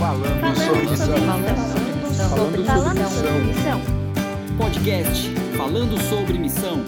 Falando sobre missão. Falando sobre missão. Podcast Falando sobre Missão.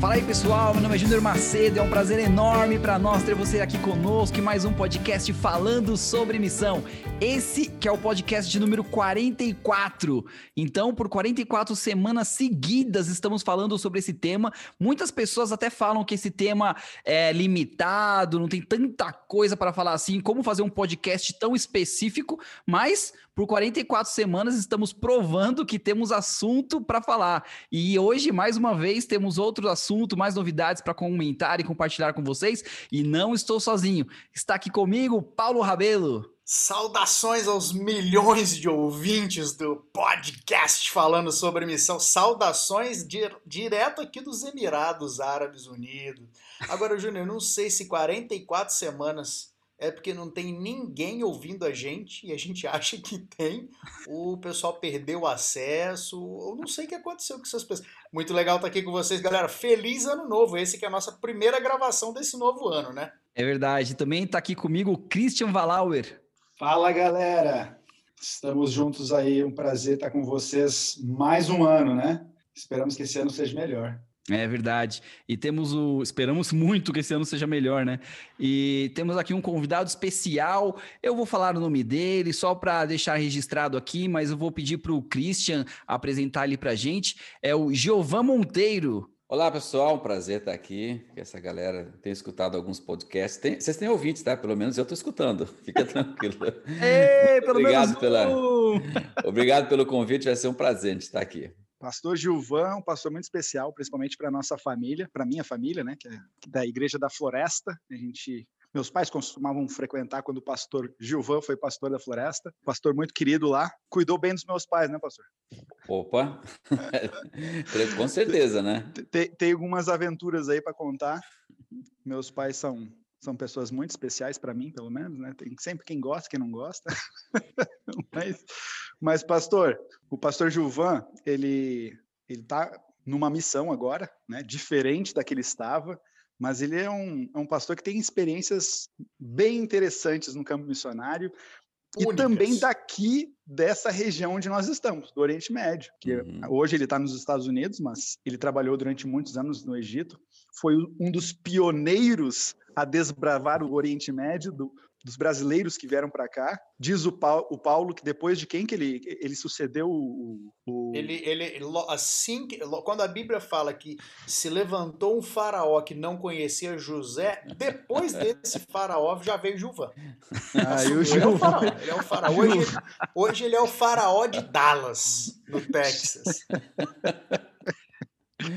Fala aí pessoal, meu nome é Júnior Macedo, é um prazer enorme para nós ter você aqui conosco em mais um podcast falando sobre missão. Esse que é o podcast de número 44. Então, por 44 semanas seguidas estamos falando sobre esse tema. Muitas pessoas até falam que esse tema é limitado, não tem tanta coisa para falar assim, como fazer um podcast tão específico, mas por 44 semanas estamos provando que temos assunto para falar. E hoje, mais uma vez, temos outro assunto, mais novidades para comentar e compartilhar com vocês. E não estou sozinho. Está aqui comigo Paulo Rabelo. Saudações aos milhões de ouvintes do podcast falando sobre missão. Saudações di direto aqui dos Emirados Árabes Unidos. Agora, Júnior, não sei se 44 semanas é porque não tem ninguém ouvindo a gente e a gente acha que tem. O pessoal perdeu o acesso. Eu não sei o que aconteceu com essas pessoas. Muito legal estar aqui com vocês, galera. Feliz ano novo. Esse que é a nossa primeira gravação desse novo ano, né? É verdade. Também está aqui comigo o Christian Valauer. Fala galera, estamos juntos aí, um prazer estar com vocês mais um ano, né? Esperamos que esse ano seja melhor. É verdade. E temos o. Esperamos muito que esse ano seja melhor, né? E temos aqui um convidado especial. Eu vou falar o nome dele só para deixar registrado aqui, mas eu vou pedir para o Christian apresentar ele para a gente. É o Giovan Monteiro. Olá, pessoal, um prazer estar aqui. Essa galera tem escutado alguns podcasts. Tem, vocês têm ouvintes, tá? Pelo menos eu estou escutando. Fica tranquilo. Ei, pelo obrigado menos pela, Obrigado pelo convite, vai ser um prazer estar aqui. Pastor Gilvan, um pastor muito especial, principalmente para nossa família, para minha família, né, que é da Igreja da Floresta. A gente meus pais costumavam frequentar quando o pastor Gilvan foi pastor da floresta. Pastor muito querido lá. Cuidou bem dos meus pais, né, pastor? Opa! Com certeza, né? Tem, tem algumas aventuras aí para contar. Meus pais são são pessoas muito especiais para mim, pelo menos, né? Tem sempre quem gosta, quem não gosta. mas, mas, pastor, o pastor Gilvan, ele ele está numa missão agora, né? Diferente da que ele estava mas ele é um, é um pastor que tem experiências bem interessantes no campo missionário Únicas. e também daqui dessa região onde nós estamos, do Oriente Médio, que uhum. hoje ele está nos Estados Unidos, mas ele trabalhou durante muitos anos no Egito, foi um dos pioneiros a desbravar o Oriente Médio, do, dos brasileiros que vieram para cá. Diz o Paulo, o Paulo, que depois de quem que ele, ele sucedeu o, o... Ele, ele assim que, quando a Bíblia fala que se levantou um faraó que não conhecia José, depois desse faraó já veio Juvan. Ah, o ele, é o faraó, ele é o faraó. Hoje, hoje ele é o faraó de Dallas, no Texas.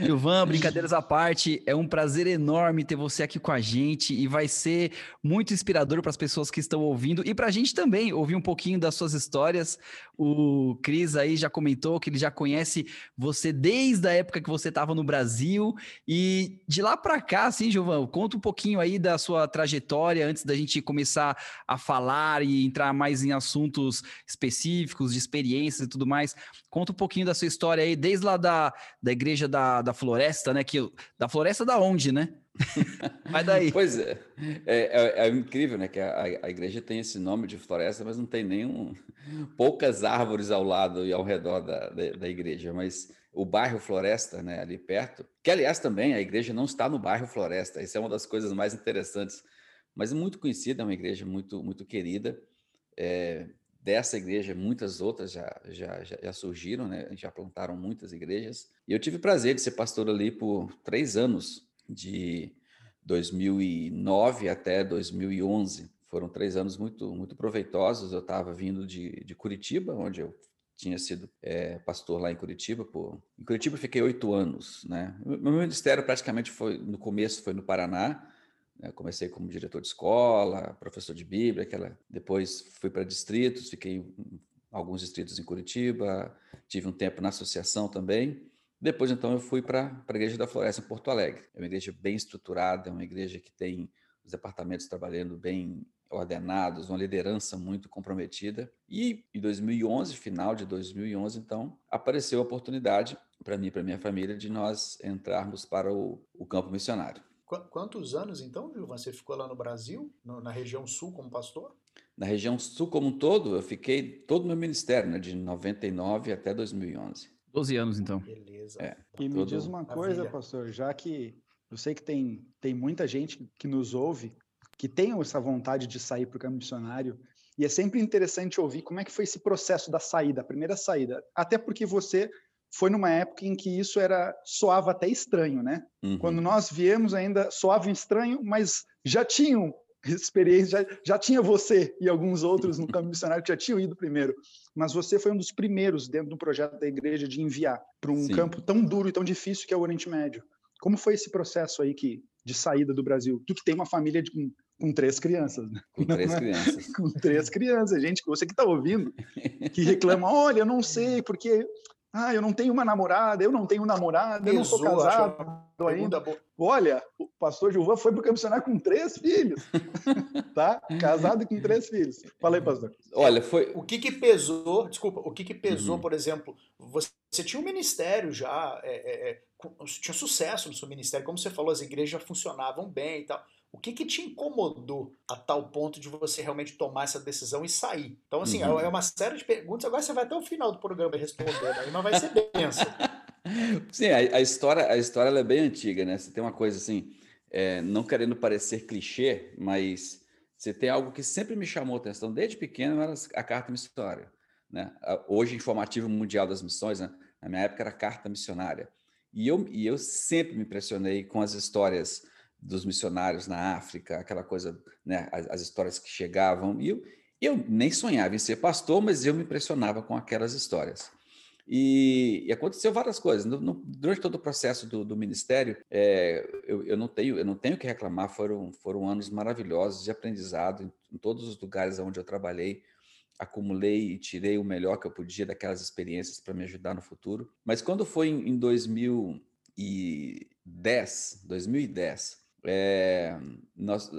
Gilvan, brincadeiras à parte, é um prazer enorme ter você aqui com a gente e vai ser muito inspirador para as pessoas que estão ouvindo e para a gente também ouvir um pouquinho das suas histórias. O Cris aí já comentou que ele já conhece você desde a época que você estava no Brasil e de lá para cá, assim, Gilvan, conta um pouquinho aí da sua trajetória antes da gente começar a falar e entrar mais em assuntos específicos de experiências e tudo mais. Conta um pouquinho da sua história aí, desde lá da, da igreja da, da floresta, né? Que, da floresta da onde, né? Vai daí. Pois é. É, é, é incrível, né? Que a, a, igreja tem esse nome de floresta, mas não tem nenhum. poucas árvores ao lado e ao redor da, da, da igreja. Mas o bairro Floresta, né, ali perto, que aliás também a igreja não está no bairro Floresta, isso é uma das coisas mais interessantes, mas muito conhecida, é uma igreja muito, muito querida. É, dessa igreja, muitas outras já, já, já, surgiram, né? já plantaram muitas igrejas. E eu tive o prazer de ser pastor ali por três anos, de 2009 até 2011. Foram três anos muito, muito proveitosos. Eu estava vindo de, de Curitiba, onde eu tinha sido é, pastor lá em Curitiba. Por... Em Curitiba fiquei oito anos. Né? Meu ministério praticamente foi, no começo foi no Paraná, né? Comecei como diretor de escola, professor de Bíblia, aquela... depois fui para distritos, fiquei em alguns distritos em Curitiba, tive um tempo na associação também. Depois, então, eu fui para a Igreja da Floresta, em Porto Alegre. É uma igreja bem estruturada, é uma igreja que tem os departamentos trabalhando bem ordenados, uma liderança muito comprometida. E em 2011, final de 2011, então, apareceu a oportunidade para mim e para minha família de nós entrarmos para o, o campo missionário. Quantos anos então, Gilvan, você ficou lá no Brasil, no, na região sul, como pastor? na região sul como um todo, eu fiquei todo no ministério, né, de 99 até 2011. 12 anos, então. Beleza. É. E me diz uma coisa, pastor, já que eu sei que tem, tem muita gente que nos ouve que tem essa vontade de sair para o campo missionário, e é sempre interessante ouvir como é que foi esse processo da saída, a primeira saída. Até porque você foi numa época em que isso era soava até estranho, né? Uhum. Quando nós viemos ainda soava estranho, mas já tinham experiência, já, já tinha você e alguns outros no campo missionário que já tinham ido primeiro. Mas você foi um dos primeiros dentro do projeto da igreja de enviar para um Sim. campo tão duro e tão difícil que é o Oriente Médio. Como foi esse processo aí que, de saída do Brasil? Tu que tem uma família de, com, com três crianças, né? com três Não é? crianças. com três crianças, gente, você que está ouvindo, que reclama, olha, eu não sei, porque ah, eu não tenho uma namorada, eu não tenho um namorado, eu não sou casado ainda. Olha, o pastor Gilvan foi para o missionário com três filhos, tá? Casado com três filhos. Fala aí, pastor. Olha, foi. O que que pesou, desculpa, o que que pesou, Uhum. por exemplo, você, você tinha um ministério já, é, é, é, tinha sucesso no seu ministério, como você falou, as igrejas já funcionavam bem e tal. O que que te incomodou a tal ponto de você realmente tomar essa decisão e sair? Então, assim, Uhum. é uma série de perguntas, agora você vai até o final do programa respondendo, aí, mas vai ser benção. Sim, a, a história, a história é bem antiga, né? Você tem uma coisa assim, é, não querendo parecer clichê, mas você tem algo que sempre me chamou a atenção desde pequeno, era a carta missionária, né? Hoje, informativo mundial das missões, né? Na minha época era carta missionária. E eu, e eu sempre me impressionei com as histórias dos missionários na África, aquela coisa, né? As, as histórias que chegavam. E eu, eu nem sonhava em ser pastor, mas eu me impressionava com aquelas histórias. E, e aconteceu várias coisas. No- no- durante todo o processo do, do ministério, é, eu, eu não tenho eu não tenho que reclamar. Foram foram anos maravilhosos de aprendizado em, em todos os lugares onde eu trabalhei. Acumulei e tirei o melhor que eu podia daquelas experiências para me ajudar no futuro. Mas quando foi em, em 2010, 2010, é, nós,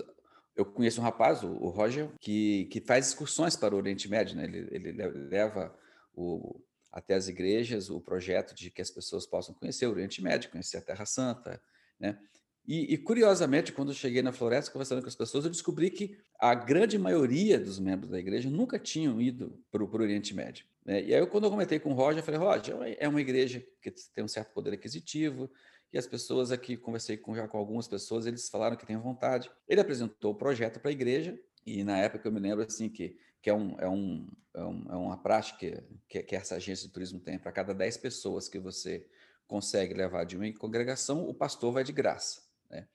eu conheço um rapaz, o, o Roger, que, que faz excursões para o Oriente Médio. Né? Ele, ele le- leva o, até as igrejas o projeto de que as pessoas possam conhecer o Oriente Médio, conhecer a Terra Santa, né? E, e, curiosamente, quando eu cheguei na floresta conversando com as pessoas, eu descobri que a grande maioria dos membros da igreja nunca tinham ido para o Oriente Médio. Né? E aí, quando eu comentei com o Roger, eu falei, Roger, é uma igreja que tem um certo poder aquisitivo, e as pessoas aqui, conversei com, já com algumas pessoas, eles falaram que têm vontade. Ele apresentou o projeto para a igreja, e na época eu me lembro assim que, que é, um, é, um, é, é uma prática que, que essa agência de turismo tem, para cada 10 pessoas que você consegue levar de uma congregação, o pastor vai de graça. Né?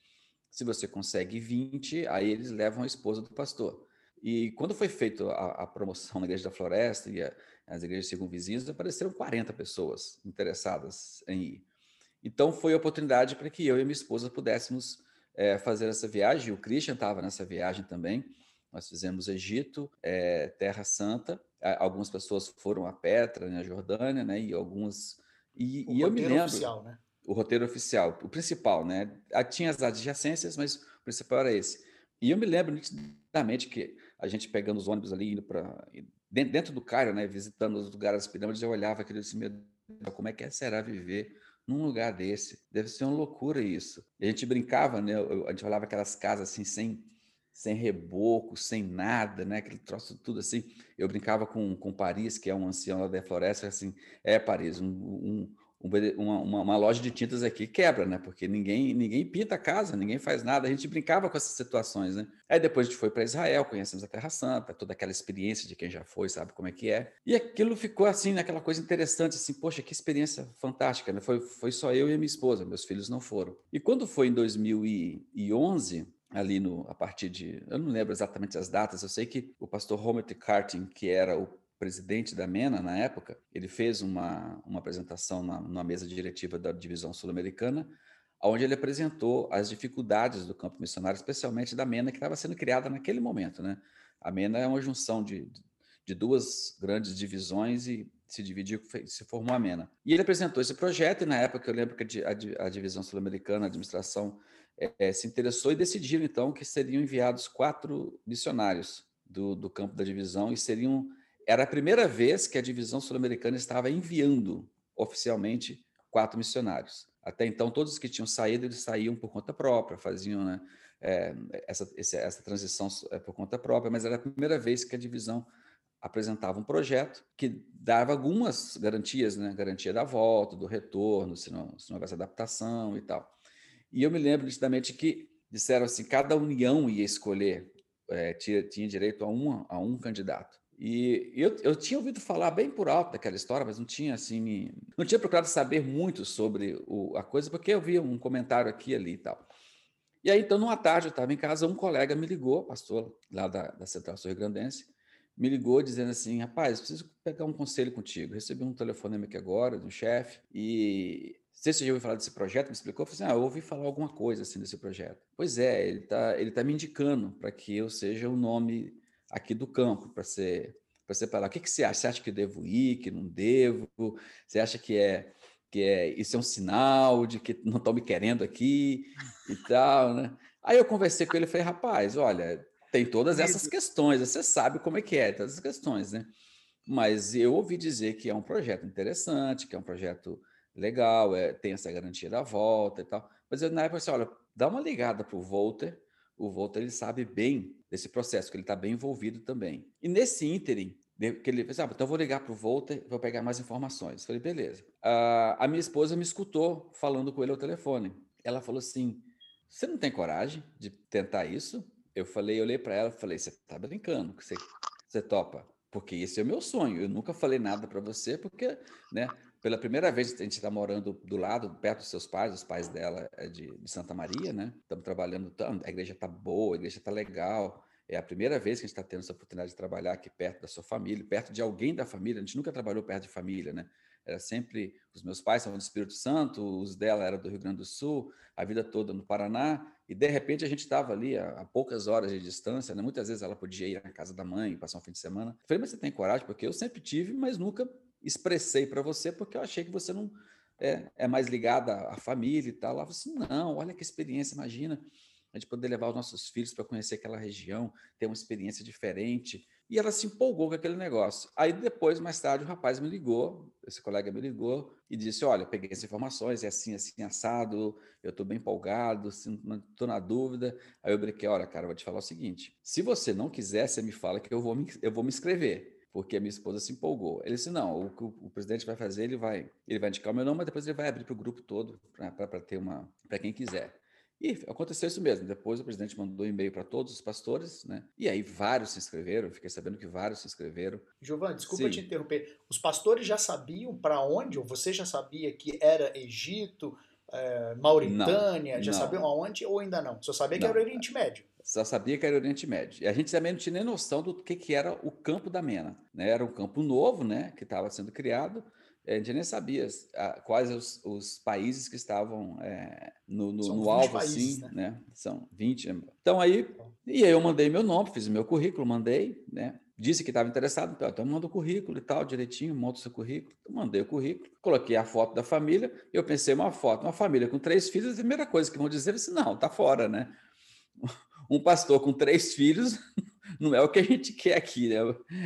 Se você consegue 20, aí eles levam a esposa do pastor. E quando foi feita a, a, promoção na Igreja da Floresta e a, as igrejas circunvizinhas, apareceram 40 pessoas interessadas em ir. Então foi a oportunidade para que eu e minha esposa pudéssemos é, fazer essa viagem. O Christian estava nessa viagem também. Nós fizemos Egito, é, Terra Santa. Algumas pessoas foram a Petra, na Jordânia, né? E algumas. E, o e eu me lembro. Oficial, né? O roteiro oficial, o principal, né? Tinha as adjacências, mas o principal era esse. E eu me lembro nitidamente que a gente pegando os ônibus ali, indo para. Dentro, dentro do Cairo, né? Visitando os lugares das pirâmides, eu olhava aquilo e disse: Meu Deus, como é que será viver num lugar desse? Deve ser uma loucura isso. A gente brincava, né? A gente olhava aquelas casas assim, sem, sem reboco, sem nada, né? Aquele troço tudo assim. Eu brincava com, com Paris, que é um ancião lá da floresta, assim: É, Paris, um, um uma, uma, uma, loja de tintas aqui quebra, né? Porque ninguém ninguém pinta a casa, ninguém faz nada. A gente brincava com essas situações, né? Aí depois a gente foi para Israel, conhecemos a Terra Santa, toda aquela experiência de quem já foi, sabe como é que é. E aquilo ficou assim, naquela coisa interessante, assim, poxa, que experiência fantástica, né? Foi, foi só eu e a minha esposa, meus filhos não foram. E quando foi em 2011, ali no, a partir de, eu não lembro exatamente as datas, eu sei que o pastor Homer T. Cartin, que era o presidente da MENA na época, ele fez uma, uma apresentação na, mesa diretiva da divisão sul-americana, onde ele apresentou as dificuldades do campo missionário, especialmente da MENA, que estava sendo criada naquele momento. Né? A MENA é uma junção de, de duas grandes divisões e se dividiu, se formou a MENA. E ele apresentou esse projeto, e na época eu lembro que a, a divisão sul-americana, a administração, é, é, se interessou e decidiram, então, que seriam enviados quatro missionários do, do campo da divisão e seriam era a primeira vez que a divisão sul-americana estava enviando oficialmente quatro missionários. Até então, todos que tinham saído, eles saíam por conta própria, faziam, né, é, essa, essa transição é por conta própria, mas era a primeira vez que a divisão apresentava um projeto que dava algumas garantias, né? Garantia da volta, do retorno, se não, se não houvesse adaptação e tal. E eu me lembro nitidamente que disseram assim, cada união ia escolher, é, tinha, tinha direito a, uma, a um candidato. E eu, eu tinha ouvido falar bem por alto daquela história, mas não tinha assim, não tinha procurado saber muito sobre o, a coisa, porque eu vi um comentário aqui ali e tal. E aí, então, numa tarde, eu estava em casa, um colega me ligou, pastor lá da, da Central Sul Grandense, me ligou dizendo assim, rapaz, preciso pegar um conselho contigo. Recebi um telefonema aqui agora de um chefe e se você já ouviu falar desse projeto, me explicou, eu falei assim, ah, eu ouvi falar alguma coisa assim desse projeto. Pois é, ele está ele tá me indicando para que eu seja o nome aqui do campo, para ser para separar. O que, que você acha? Você acha que eu devo ir, que não devo? Você acha que é que é isso é um sinal de que não estão me querendo aqui e tal, né? Aí eu conversei com ele e falei, rapaz, olha, tem todas essas questões, você sabe como é que é, todas essas questões, né? Mas eu ouvi dizer que é um projeto interessante, que é um projeto legal, é, tem essa garantia da volta e tal. Mas eu, na época, assim, olha, dá uma ligada para o Volter, o Volter ele sabe bem desse processo, que ele está bem envolvido também. E nesse ínterim, que ele fez, ah, então vou ligar para o Volter, vou pegar mais informações. Falei, beleza. Uh, a minha esposa me escutou falando com ele ao telefone. Ela falou assim: você não tem coragem de tentar isso? Eu falei, eu olhei para ela falei, você está brincando, você, você topa? Porque esse é o meu sonho. Eu nunca falei nada para você, porque, né? Pela primeira vez a gente está morando do lado, perto dos seus pais, os pais dela é de, de Santa Maria, né? Estamos trabalhando, a igreja está boa, a igreja está legal. É a primeira vez que a gente está tendo essa oportunidade de trabalhar aqui perto da sua família, perto de alguém da família. A gente nunca trabalhou perto de família, né? Era sempre os meus pais são do Espírito Santo, os dela eram do Rio Grande do Sul, a vida toda no Paraná. E de repente a gente estava ali a, a, poucas horas de distância, né? Muitas vezes ela podia ir na casa da mãe, passar um fim de semana. Eu falei, mas você tem coragem? Porque eu sempre tive, mas nunca expressei para você porque eu achei que você não é, é mais ligada à família e tal. Ela falou assim: não, olha que experiência, imagina a gente poder levar os nossos filhos para conhecer aquela região, ter uma experiência diferente. E ela se empolgou com aquele negócio. Aí depois, mais tarde, o rapaz me ligou, esse colega me ligou e disse: Olha, peguei essas informações, é assim, assim, assado, eu estou bem empolgado, estou na dúvida. Aí eu brinquei: Olha, cara, vou te falar o seguinte: se você não quiser, você me fala que eu vou me, eu vou me inscrever porque a minha esposa se empolgou. Ele disse: não, o que o, presidente vai fazer, ele vai, ele vai indicar o meu nome, mas depois ele vai abrir para o grupo todo, para ter uma, para quem quiser. E aconteceu isso mesmo. Depois o presidente mandou um e-mail para todos os pastores, né? E aí vários se inscreveram. Fiquei sabendo que vários se inscreveram. Giovanni, desculpa Sim. te interromper. Os pastores já sabiam para onde? Ou você já sabia que era Egito, é, Mauritânia? Não, já não. sabiam aonde ou ainda não? Só sabia que não. era o Oriente Médio. Só sabia que era o Oriente Médio. E a gente também não tinha nem noção do que, que era o campo da Mena. Né? Era um campo novo, né? Que estava sendo criado. A gente nem sabia quais os, os países que estavam é, no, no, no alvo, países, assim, né? né? São 20. Então aí, e aí eu mandei meu nome, fiz meu currículo, mandei, né? Disse que estava interessado, então, então manda o currículo e tal, direitinho, monta o seu currículo. Eu mandei o currículo, coloquei a foto da família, eu pensei, uma foto, uma família com três filhos, a primeira coisa que vão dizer é assim, não, tá fora, né? Um pastor com três filhos não é o que a gente quer aqui, né?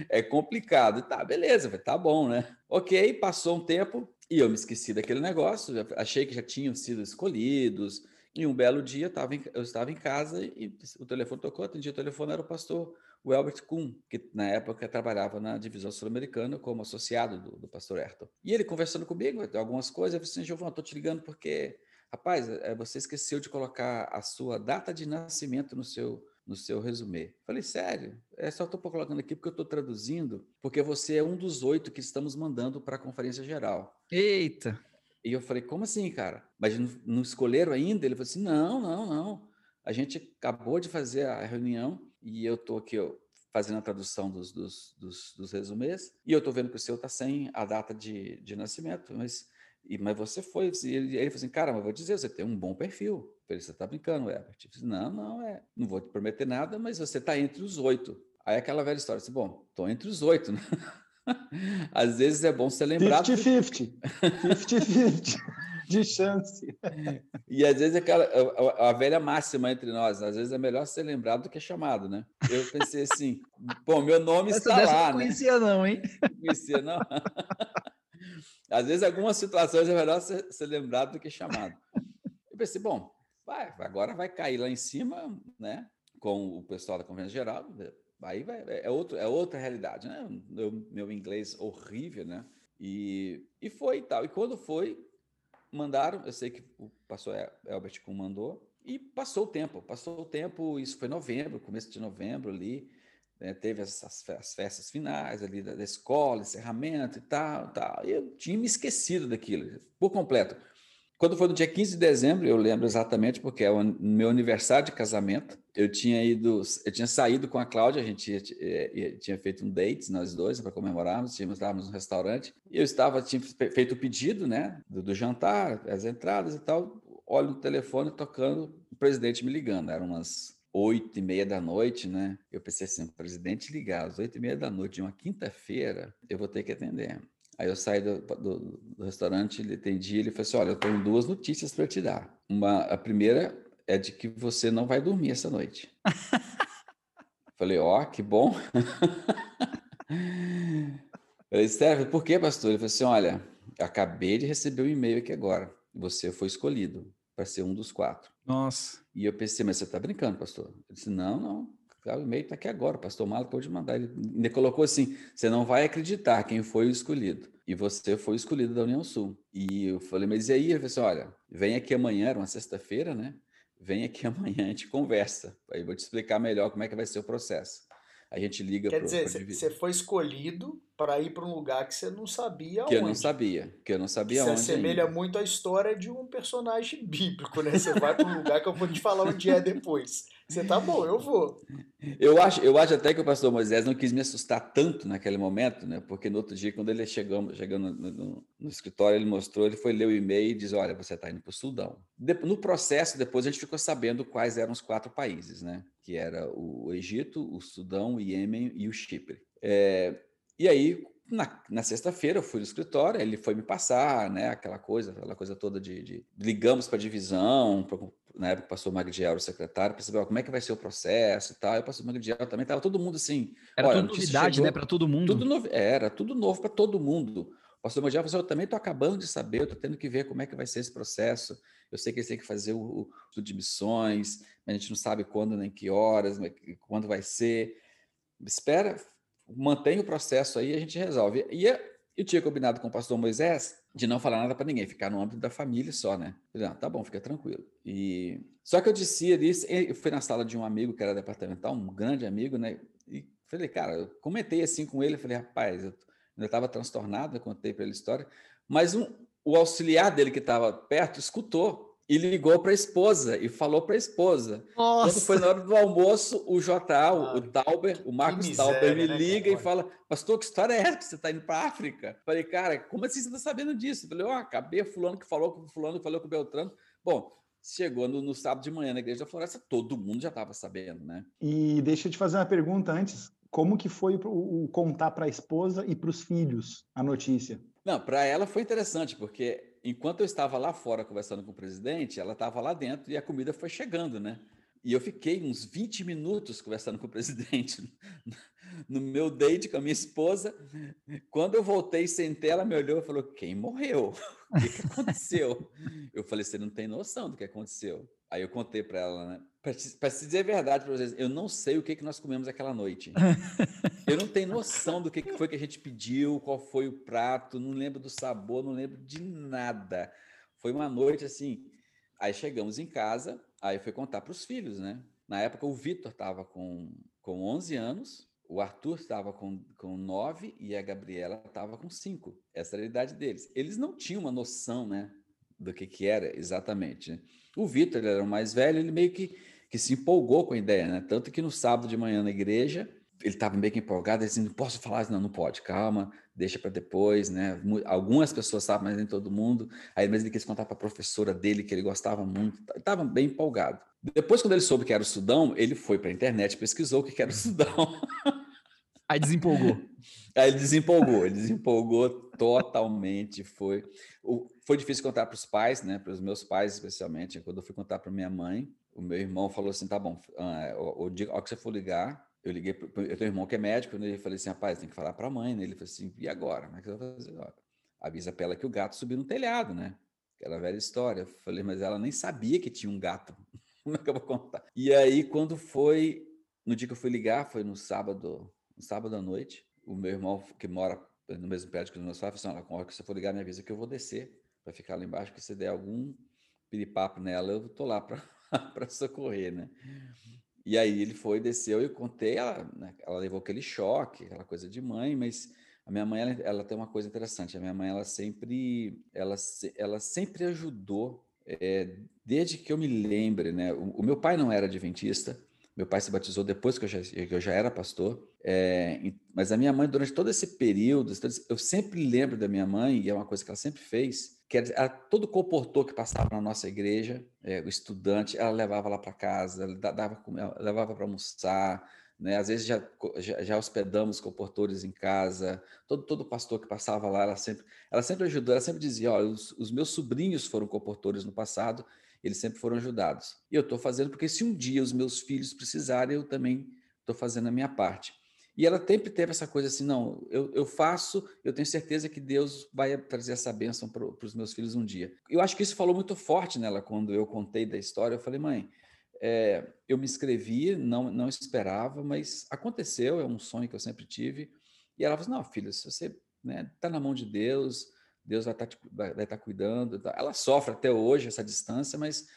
É complicado. Tá, beleza, tá bom, né? Ok, passou um tempo e eu me esqueci daquele negócio, achei que já tinham sido escolhidos. E um belo dia eu estava em, eu estava em casa e o telefone tocou, atendi o telefone, era o pastor Welbert Kuhn, que na época trabalhava na divisão sul-americana como associado do, do pastor Ayrton. E ele conversando comigo, algumas coisas, eu falei assim, Giovanni, estou te ligando porque Rapaz, é, você esqueceu de colocar a sua data de nascimento no seu no seu resumê. Falei, sério? É só estou colocando aqui porque eu estou traduzindo, porque você é um dos oito que estamos mandando para a conferência geral. Eita! E eu falei, como assim, cara? Mas não, não escolheram ainda? Ele falou assim, não, não, não. A gente acabou de fazer a reunião e eu estou aqui ó, fazendo a tradução dos, dos, dos, dos resumês e eu estou vendo que o seu está sem a data de, de nascimento, mas e, mas você foi, e ele, ele falou assim, cara, mas vou dizer, você tem um bom perfil. Eu falei, você está brincando, Herbert? Eu disse, não, não, é, não vou te prometer nada, mas você está entre os oito. Aí aquela velha história, assim, bom, estou entre os oito, né? Às vezes é bom ser lembrado. 50-50. 50-50 de chance. E às vezes aquela a, a, velha máxima entre nós, às vezes é melhor ser lembrado do que chamado, né? Eu pensei assim, pô, meu nome Essa está lá, não né? conhecia não, hein? Não conhecia não. Às vezes, algumas situações é melhor ser, ser lembrado do que chamado. Eu pensei, bom, vai, agora vai cair lá em cima, né? Com o pessoal da Conferência Geral, aí vai, é, outro, é outra realidade, né? Meu, meu inglês horrível, né? E, e foi e tal. E quando foi, mandaram, eu sei que o pastor Elbert Kuhn mandou, e passou o tempo, passou o tempo, isso foi novembro, começo de novembro ali, né, teve as festas finais ali da, da, escola, encerramento e tal, tal. E eu tinha me esquecido daquilo, por completo. Quando foi no dia 15 de dezembro, eu lembro exatamente, porque é o meu aniversário de casamento. Eu tinha ido, eu tinha saído com a Cláudia, a gente tinha, eh, tinha feito um date, nós dois, para comemorarmos, tínhamos, estávamos no restaurante. Eu estava, tinha feito o pedido, né, do, do jantar, as entradas e tal. Olho no telefone tocando, o presidente me ligando. Eram umas oito e meia da noite, né? Eu pensei assim, o presidente ligar às oito e meia da noite de uma quinta-feira, eu vou ter que atender. Aí eu saí do, do, do restaurante, ele atendi, ele falou assim, olha, eu tenho duas notícias para te dar. Uma, a primeira é de que você não vai dormir essa noite. Falei, ó, oh, que bom. Falei, Stefano, por que, pastor? Ele falou assim, olha, acabei de receber um e-mail aqui agora. Você foi escolhido para ser um dos quatro. Nossa. E eu pensei, mas você está brincando, pastor? Ele disse, não, não. O e-mail está aqui agora, o pastor Malo pode mandar. Ele ainda colocou assim: você não vai acreditar quem foi o escolhido. E você foi escolhido da União Sul. E eu falei, mas e aí? Ele falou assim: olha, vem aqui amanhã, era uma sexta-feira, né? Vem aqui amanhã, a gente conversa. Aí eu vou te explicar melhor como é que vai ser o processo. A gente liga Quer pro, dizer, você foi escolhido para ir para um lugar que você não sabia que onde. eu não sabia, que eu não sabia que onde. Se assemelha ainda. muito à história de um personagem bíblico, né? Você vai para um lugar que eu vou te falar onde é depois. Você tá bom, eu vou. Eu acho, eu acho até que o pastor Moisés não quis me assustar tanto naquele momento, né? Porque no outro dia, quando ele chegou, chegando no, no, no escritório, ele mostrou, ele foi ler o e-mail e diz: Olha, você está indo para o Sudão. De, no processo, depois a gente ficou sabendo quais eram os quatro países, né? Que era o Egito, o Sudão, o Iêmen e o Chipre. É, e aí, na, na sexta-feira, eu fui no escritório, ele foi me passar, né? Aquela coisa, aquela coisa toda de, de ligamos para a divisão, na época passou o Magdiel, o secretário, para saber como é que vai ser o processo e tal. Eu passou o Magdiel também, estava todo mundo assim. Era olha, tudo novidade, chegou, né, para todo mundo. Tudo novo, era tudo novo para todo mundo. O pastor Magdiel falou assim, eu também estou acabando de saber, eu estou tendo que ver como é que vai ser esse processo. Eu sei que eles têm que fazer o estudo de missões, mas a gente não sabe quando nem que horas, quando vai ser. Espera, mantém o processo aí, a gente resolve. E eu tinha combinado com o pastor Moisés de não falar nada para ninguém, ficar no âmbito da família só, né? Falei, ah, tá bom, fica tranquilo. E só que eu disse ali, eu fui na sala de um amigo que era departamental, um grande amigo, né? E falei, cara, eu comentei assim com ele, falei, rapaz, eu ainda estava transtornado, eu contei para ele a história, mas um, o auxiliar dele que estava perto escutou e ligou para a esposa e falou para a esposa. Nossa. Quando foi na hora do almoço, o JA, ah, o Tauber, o Marcos miséria, Tauber, me né, liga e fala: Pastor, que história é essa que você está indo para a África? Falei, cara, como assim você está sabendo disso? Falei, ó, oh, acabei fulano que falou com fulano que falou com o Beltrano. Bom, chegou no, no, sábado de manhã na Igreja da Floresta, todo mundo já estava sabendo, né? E deixa eu te fazer uma pergunta antes. Como que foi o, o contar para a esposa e para os filhos a notícia? Não, para ela foi interessante, porque enquanto eu estava lá fora conversando com o presidente, ela estava lá dentro e a comida foi chegando, né? E eu fiquei uns 20 minutos conversando com o presidente no meu date com a minha esposa. Quando eu voltei, sentei, ela me olhou e falou: Quem morreu? O que, que aconteceu? Eu falei: Você não tem noção do que aconteceu. Aí eu contei para ela, né? Para te, dizer a verdade para vocês, eu não sei o que, que nós comemos aquela noite. eu não tenho noção do que, que foi que a gente pediu, qual foi o prato, não lembro do sabor, não lembro de nada. Foi uma noite assim. Aí chegamos em casa, aí foi contar para os filhos, né? Na época o Vitor estava com, com 11 anos, o Arthur estava com, com 9 e a Gabriela estava com 5. Essa era a idade deles. Eles não tinham uma noção, né? Do que, que era exatamente. Né? O Vitor, ele era o mais velho, ele meio que, que se empolgou com a ideia, né? Tanto que no sábado de manhã na igreja, ele estava meio que empolgado, assim, não posso falar, não, não pode, calma, deixa para depois, né? Algumas pessoas sabem, mas nem todo mundo. Aí mesmo ele quis contar para a professora dele que ele gostava muito, estava bem empolgado. Depois, quando ele soube que era o Sudão, ele foi para a internet, pesquisou o que era o Sudão. Aí desempolgou. Aí ele desempolgou, ele desempolgou totalmente. Foi, foi difícil contar para os pais, né? Para os meus pais, especialmente. Quando eu fui contar para minha mãe, o meu irmão falou assim: tá bom, ah, o, o, que você for ligar, eu liguei, eu tenho irmão que é médico, né? Ele falei assim: rapaz, tem que falar para a mãe, né? Ele falou assim: e agora? Como é que você vai fazer? Avisa para ela que o gato subiu no telhado, né? aquela velha história. Eu falei, mas ela nem sabia que tinha um gato. Como é que eu vou contar? E aí, quando foi, no dia que eu fui ligar, foi no sábado, no sábado à noite, o meu irmão, que mora no mesmo prédio que meus pais, falou assim, olha, que você for ligar, me avisa que eu vou descer para ficar lá embaixo, que se der algum piripapo nela, eu tô lá para socorrer, né? E aí ele foi, desceu e eu contei, ela, né, ela levou aquele choque, aquela coisa de mãe, mas a minha mãe, ela, ela, tem uma coisa interessante, a minha mãe, ela sempre, ela, ela sempre ajudou, é, desde que eu me lembre, né? O, o, meu pai não era adventista, meu pai se batizou depois que eu já, que eu já era pastor, é, mas a minha mãe, durante todo esse período, eu sempre lembro da minha mãe, e é uma coisa que ela sempre fez, que todo comportor que passava na nossa igreja, é, o estudante, ela levava lá para casa, dava, levava para almoçar, né? Às vezes já, já, já, hospedamos comportores em casa, todo, todo pastor que passava lá, ela sempre, ela sempre ajudou, ela sempre dizia, olha, os, os meus sobrinhos foram comportores no passado, eles sempre foram ajudados. E eu estou fazendo porque se um dia os meus filhos precisarem, eu também estou fazendo a minha parte. E ela sempre teve essa coisa assim, não, eu, eu faço, eu tenho certeza que Deus vai trazer essa bênção para os meus filhos um dia. Eu acho que isso falou muito forte nela quando eu contei da história. Eu falei, mãe, é, eu me inscrevi, não, não esperava, mas aconteceu, é um sonho que eu sempre tive. E ela falou, não, filha, se você está né, tá na mão de Deus, Deus vai estar tá, vai, vai tá cuidando. Tá. Ela sofre até hoje essa distância, mas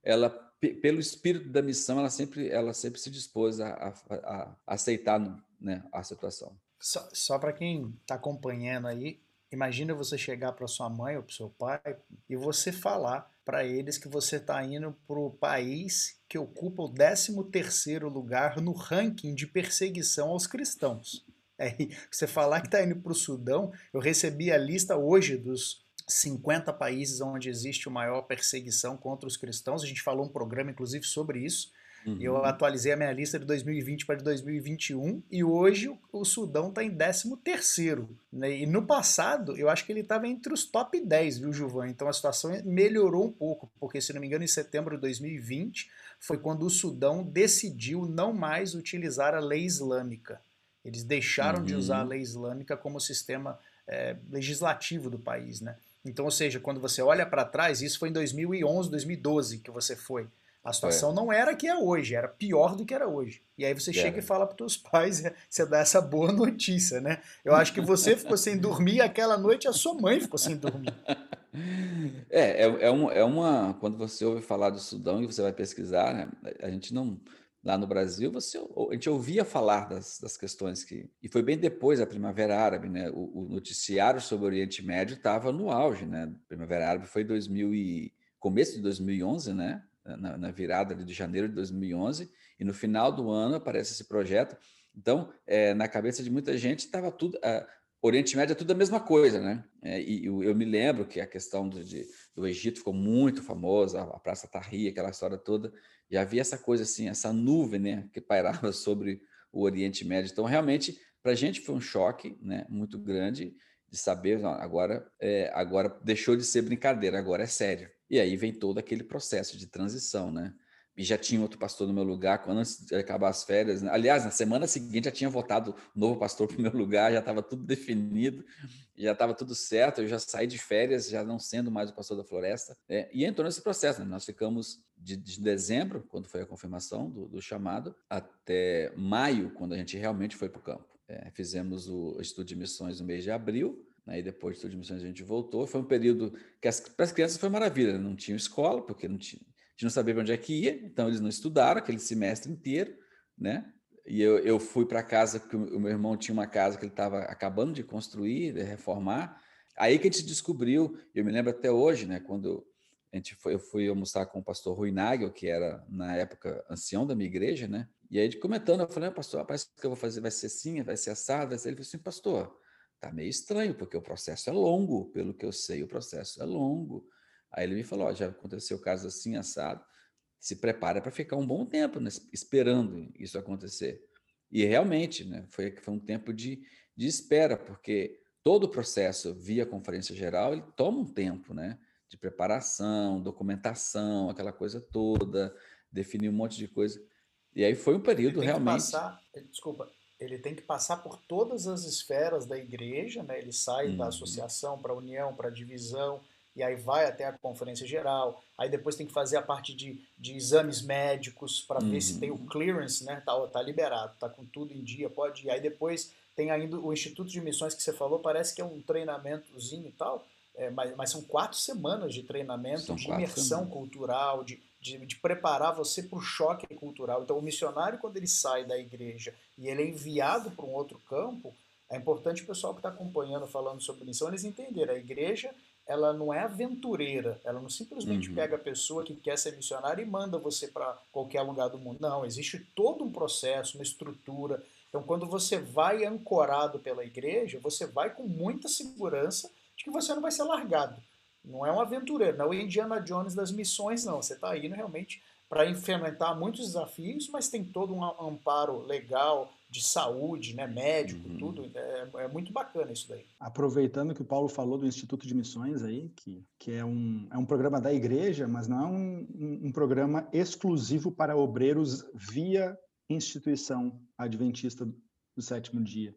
ela pelo espírito da missão ela sempre ela sempre se dispôs a, a, a aceitar né, a situação. Só, só para quem está acompanhando aí, imagina você chegar para sua mãe ou para seu pai e você falar para eles que você está indo para o país que ocupa o 13 terceiro lugar no ranking de perseguição aos cristãos. É, você falar que está indo para o Sudão, eu recebi a lista hoje dos 50 países onde existe a maior perseguição contra os cristãos. A gente falou um programa, inclusive, sobre isso. Uhum. Eu atualizei a minha lista de 2020 para 2021 e hoje o Sudão está em 13º. Né? E no passado, eu acho que ele estava entre os top 10, viu, Gilvan? Então a situação melhorou um pouco, porque se não me engano, em setembro de 2020 foi quando o Sudão decidiu não mais utilizar a lei islâmica. Eles deixaram uhum. de usar a uhum. lei islâmica como sistema é, legislativo do país, né? Então, ou seja, quando você olha para trás, isso foi em 2011, 2012 que você foi. A situação é. não era que é hoje, era pior do que era hoje. E aí você é. chega e fala para os pais, você dá essa boa notícia, né? Eu acho que você ficou sem dormir aquela noite, a sua mãe ficou sem dormir. É, é, é, uma, é uma. Quando você ouve falar do Sudão e você vai pesquisar, né, a gente não. Lá no Brasil, você, a gente ouvia falar das, das questões que. E foi bem depois da Primavera Árabe, né? O, o noticiário sobre o Oriente Médio estava no auge, né? Primavera Árabe foi 2000 e, começo de 2011, né? na, na virada de janeiro de 2011, e no final do ano aparece esse projeto. Então, é, na cabeça de muita gente, estava tudo. A, Oriente Médio é tudo a mesma coisa, né? É, e eu, eu, me lembro que a questão do, de, do Egito ficou muito famosa, a Praça Tahrir, aquela história toda, e havia essa coisa assim, essa nuvem, né, que pairava sobre o Oriente Médio. Então, realmente, para a gente foi um choque, né, muito grande de saber, não, agora, é, agora deixou de ser brincadeira, agora é sério. E aí vem todo aquele processo de transição, né? E já tinha outro pastor no meu lugar, quando antes de acabar as férias. Né? Aliás, na semana seguinte já tinha votado o novo pastor para o meu lugar, já estava tudo definido, já estava tudo certo. Eu já saí de férias, já não sendo mais o pastor da floresta. É, e entrou nesse processo. Né? Nós ficamos de, de, dezembro, quando foi a confirmação do, do, chamado, até maio, quando a gente realmente foi para o campo. É, fizemos o estudo de missões no mês de abril Aí depois de estudo de missões a gente voltou. Foi um período que para as crianças foi maravilha, né? não tinham escola, porque não tinha, gente não sabia onde é que ia, então eles não estudaram aquele semestre inteiro, né? E eu, eu fui para casa, porque o meu irmão tinha uma casa que ele estava acabando de construir, de reformar. Aí que a gente descobriu, eu me lembro até hoje, né? Quando a gente foi, eu fui almoçar com o pastor Rui Nagel, que era, na época, ancião da minha igreja, né? E aí, comentando, eu falei, pastor, parece que eu vou fazer, vai ser assim, vai ser assado, vai ser... Ele falou assim, pastor, Tá meio estranho, porque o processo é longo, pelo que eu sei, o processo é longo. Aí ele me falou: ó, já aconteceu o caso assim, assado. Se prepara para ficar um bom tempo né, esperando isso acontecer. E realmente, né, foi, foi um tempo de, de espera, porque todo o processo via conferência geral ele toma um tempo, né? De preparação, documentação, aquela coisa toda, definir um monte de coisa. E aí foi um período realmente. Passar, desculpa, ele tem que passar por todas as esferas da igreja, né? ele sai uhum. da associação para a união, para a divisão, e aí vai até a conferência geral, aí depois tem que fazer a parte de, de exames médicos para ver se tem o clearance, né? Tá, tá liberado, tá com tudo em dia, pode ir. Aí depois tem ainda o Instituto de Missões que você falou, parece que é um treinamentozinho e tal, é, mas, mas, são quatro semanas de treinamento, são de imersão semanas. cultural, de, de, de, preparar você para o choque cultural. Então, o missionário, quando ele sai da igreja e ele é enviado para um outro campo, é importante o pessoal que está acompanhando, falando sobre missão, eles entenderem. A igreja ela não é aventureira, ela não simplesmente uhum. pega a pessoa que quer ser missionária e manda você para qualquer lugar do mundo. Não, existe todo um processo, uma estrutura. Então, quando você vai ancorado pela igreja, você vai com muita segurança de que você não vai ser largado. Não é um aventureiro, não é o Indiana Jones das missões, não. Você está indo realmente para enfrentar muitos desafios, mas tem todo um amparo legal de saúde, né, médico, uhum. tudo. É, é, muito bacana isso daí. Aproveitando que o Paulo falou do Instituto de Missões aí, que, que é, um, é um programa da igreja, mas não é um, um, um programa exclusivo para obreiros via instituição adventista do sétimo dia.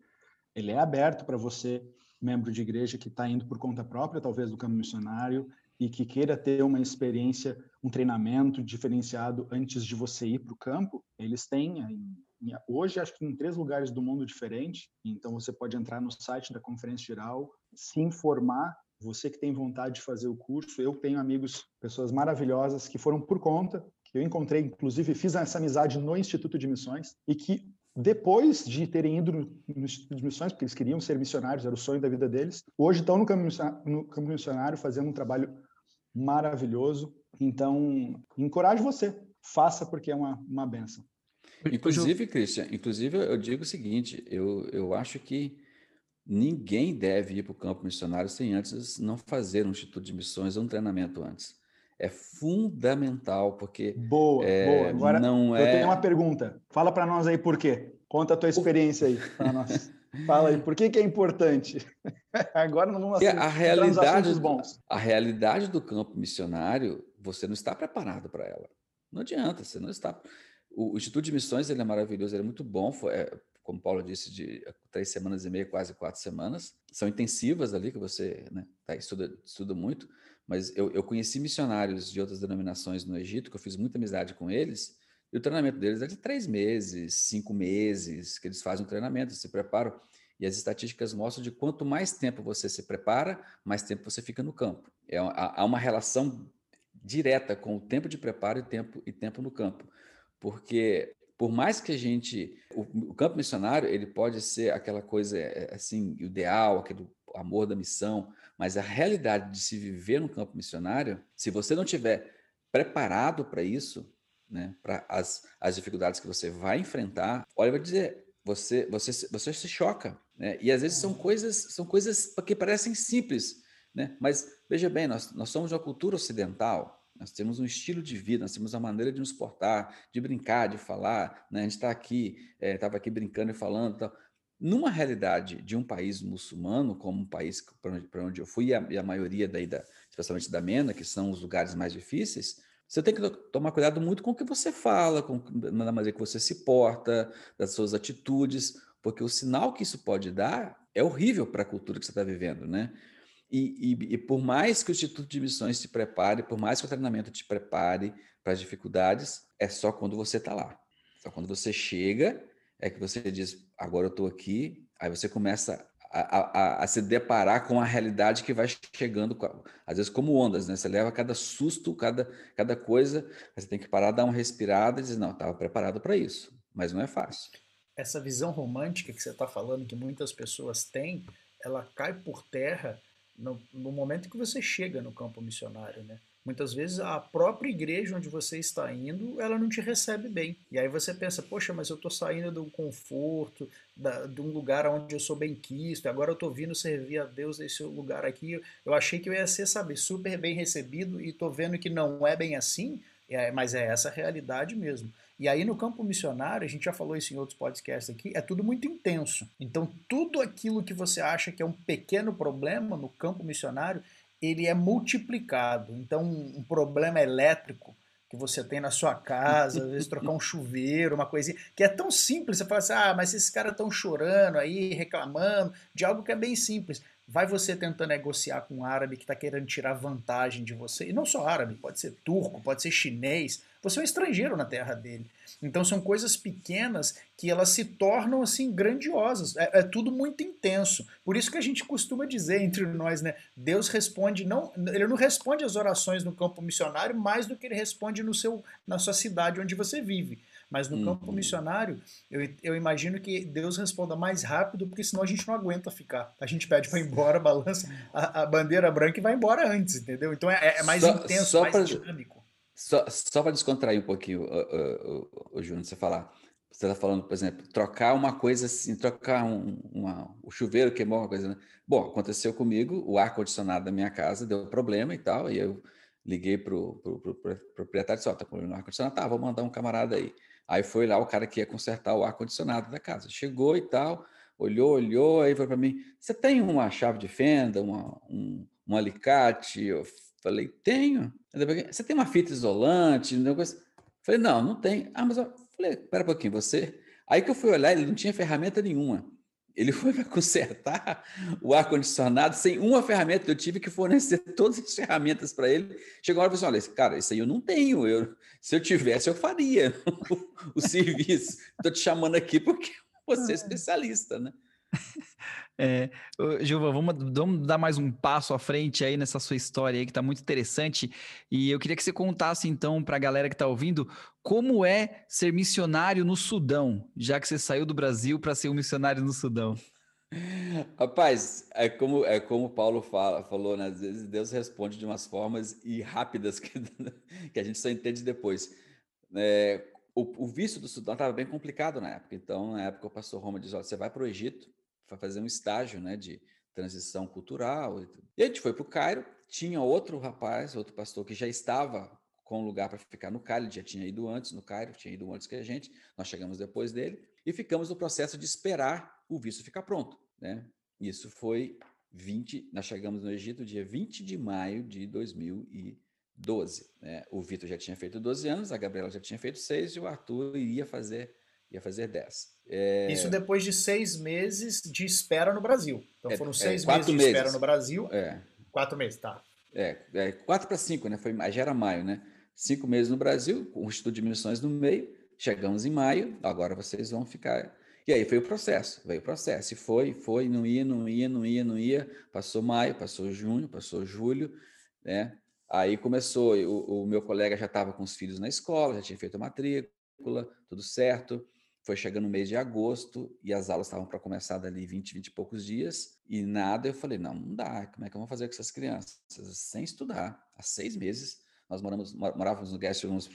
Ele é aberto para você membro de igreja que está indo por conta própria, talvez do campo missionário, e que queira ter uma experiência, um treinamento diferenciado antes de você ir para o campo, eles têm hoje acho que em três lugares do mundo diferentes. Então você pode entrar no site da Conferência Geral, se informar. Você que tem vontade de fazer o curso, eu tenho amigos, pessoas maravilhosas que foram por conta, que eu encontrei, inclusive fiz essa amizade no Instituto de Missões e que depois de terem ido no Instituto de Missões, porque eles queriam ser missionários, era o sonho da vida deles, hoje estão no campo, no missionário fazendo um trabalho maravilhoso. Então, encorajo você, faça porque é uma, uma benção. Inclusive, Christian, inclusive eu digo o seguinte, eu, eu acho que ninguém deve ir para o campo missionário sem antes não fazer um instituto de missões ou um treinamento antes é fundamental, porque. Boa, é, boa. Agora não eu é... tenho uma pergunta. Fala para nós aí por quê. Conta a tua experiência aí para nós. Fala aí, por que, que é importante? Agora não vamos assim, a realidade bons. A realidade do campo missionário, você não está preparado para ela. Não adianta, você não está. O, Instituto de Missões ele é maravilhoso, ele é muito bom. Foi, é, como Paulo disse, de três semanas e meia, quase quatro semanas. São intensivas ali que você né, tá, estuda, estuda muito. Mas eu, eu conheci missionários de outras denominações no Egito, que eu fiz muita amizade com eles, e o treinamento deles é de três meses, cinco meses, que eles fazem um treinamento, se preparam. E as estatísticas mostram de quanto mais tempo você se prepara, mais tempo você fica no campo. É, há uma relação direta com o tempo de preparo e tempo, e tempo no campo. Porque por mais que a gente o, o, campo missionário ele pode ser aquela coisa é, assim ideal aquele amor da missão mas a realidade de se viver no campo missionário, se você não tiver preparado para isso, né, para as, as dificuldades que você vai enfrentar, olha, eu vou dizer, você, você, você se choca, né? E às vezes são coisas, são coisas que parecem simples, né? Mas veja bem, nós, nós somos uma cultura ocidental, nós temos um estilo de vida, nós temos uma maneira de nos portar, de brincar, de falar, né? A gente está aqui, estava é, aqui brincando e falando, tal. Numa realidade de um país muçulmano, como um país para onde eu fui, e a, e a maioria daí, da, especialmente da MENA, que são os lugares mais difíceis, você tem que tomar cuidado muito com o que você fala, com na maneira que você se porta, das suas atitudes, porque o sinal que isso pode dar é horrível para a cultura que você está vivendo, né? E, e, e, por mais que o Instituto de Missões te prepare, por mais que o treinamento te prepare para as dificuldades, é só quando você está lá. Só quando você chega é que você diz, agora eu estou aqui, aí você começa a, a, a, se deparar com a realidade que vai chegando, às vezes como ondas, né? Você leva cada susto, cada, cada coisa, você tem que parar, dar uma respirada e dizer, não, estava preparado para isso, mas não é fácil. Essa visão romântica que você está falando, que muitas pessoas têm, ela cai por terra no, no momento que você chega no campo missionário, né? Muitas vezes a própria igreja onde você está indo, ela não te recebe bem. E aí você pensa, poxa, mas eu estou saindo do conforto, da, de um lugar onde eu sou bem quisto, agora eu estou vindo servir a Deus nesse lugar aqui. Eu achei que eu ia ser, sabe, super bem recebido e estou vendo que não é bem assim, é, mas é essa a realidade mesmo. E aí no campo missionário, a gente já falou isso em outros podcasts aqui, é tudo muito intenso. Então tudo aquilo que você acha que é um pequeno problema no campo missionário, ele é multiplicado. Então, um problema elétrico que você tem na sua casa, às vezes trocar um chuveiro, uma coisinha, que é tão simples, você fala assim, ah, mas esses caras estão chorando aí, reclamando de algo que é bem simples. Vai você tentar negociar com um árabe que está querendo tirar vantagem de você. E não só árabe, pode ser turco, pode ser chinês. Você é um estrangeiro na terra dele. Então são coisas pequenas que elas se tornam assim grandiosas. É, é, tudo muito intenso. Por isso que a gente costuma dizer entre nós, né? Deus responde não, ele não responde as orações no campo missionário mais do que ele responde no seu, na sua cidade onde você vive. Mas no uhum. campo missionário, eu, eu imagino que Deus responda mais rápido, porque senão a gente não aguenta ficar. A gente pede para ir embora, balança a, a, bandeira branca e vai embora antes, entendeu? Então é, é mais só, intenso, só mais pra, dinâmico. Só, só para descontrair um pouquinho, o, o, o Júnior, você falar. Você está falando, por exemplo, trocar uma coisa assim, trocar um, uma, o chuveiro queimou uma coisa, né? Bom, aconteceu comigo, o ar-condicionado da minha casa deu problema e tal, e eu liguei para o pro, pro, pro, proprietário e disse, ó, tá com o ar-condicionado, tá, vou mandar um camarada aí. Aí foi lá o cara que ia consertar o ar-condicionado da casa. Chegou e tal, olhou, olhou, aí foi para mim: Você tem uma chave de fenda, uma, um, um alicate? Eu falei: Tenho. Você tem uma fita isolante? Um negócio? Falei: Não, não tem. Ah, mas eu falei: Pera um pouquinho, você. Aí que eu fui olhar, ele não tinha ferramenta nenhuma. Ele foi para consertar o ar-condicionado sem uma ferramenta. Eu tive que fornecer todas as ferramentas para ele. Chegou a hora e falou assim: olha, cara, isso aí eu não tenho. Eu, se eu tivesse, eu faria o, o serviço. Estou te chamando aqui porque você é especialista, né? É, Gilva, vamos, vamos, dar mais um passo à frente aí nessa sua história aí que está muito interessante. E eu queria que você contasse então para a galera que está ouvindo como é ser missionário no Sudão, já que você saiu do Brasil para ser um missionário no Sudão. Rapaz, é como, é como Paulo fala, falou, né? Às vezes Deus responde de umas formas e rápidas que, que a gente só entende depois. É, o, o visto do Sudão estava bem complicado na época, então na época o pastor Roma diz: Olha, você vai para o Egito, fazer um estágio né, de transição cultural. E a gente foi para o Cairo, tinha outro rapaz, outro pastor que já estava com lugar para ficar no Cairo, ele já tinha ido antes no Cairo, tinha ido antes que a gente, nós chegamos depois dele, e ficamos no processo de esperar o visto ficar pronto. Né? Isso foi 20, nós chegamos no Egito dia 20 de maio de 2012. Né? O Vitor já tinha feito 12 anos, a Gabriela já tinha feito 6 e o Arthur iria fazer ia fazer 10. É... Isso depois de seis meses de espera no Brasil. Então é, foram é, seis é, meses de meses. espera no Brasil. É. Quatro meses, tá. É, é quatro para cinco, né? Foi, já era maio, né? Cinco meses no Brasil, com o Instituto de Missões no meio. Chegamos em maio, agora vocês vão ficar. E aí foi o processo, veio o processo. E foi, foi, não ia, não ia, não ia, não ia. Passou maio, passou junho, passou julho, né? Aí começou, o, o meu colega já estava com os filhos na escola, já tinha feito a matrícula, tudo certo. Foi chegando o mês de agosto e as aulas estavam para começar dali 20, 20 e poucos dias e nada. Eu falei, não, não dá. Como é que eu vou fazer com essas crianças? Sem estudar. Há seis meses, nós moramos, morávamos no guest rooms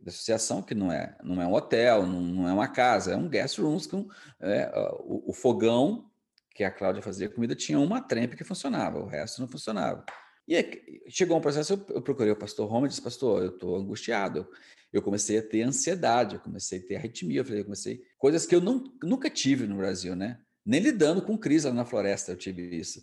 da associação, que não é, não é um hotel, não, não é uma casa, é um guest rooms com é, o, o, fogão que a Cláudia fazia comida tinha uma trempe que funcionava, o resto não funcionava. E chegou um processo, eu, eu procurei o pastor Roma e disse, pastor, eu estou angustiado eu comecei a ter ansiedade, eu comecei a ter arritmia, eu, comecei coisas que eu não, nunca tive no Brasil, né? Nem lidando com crise lá na floresta eu tive isso.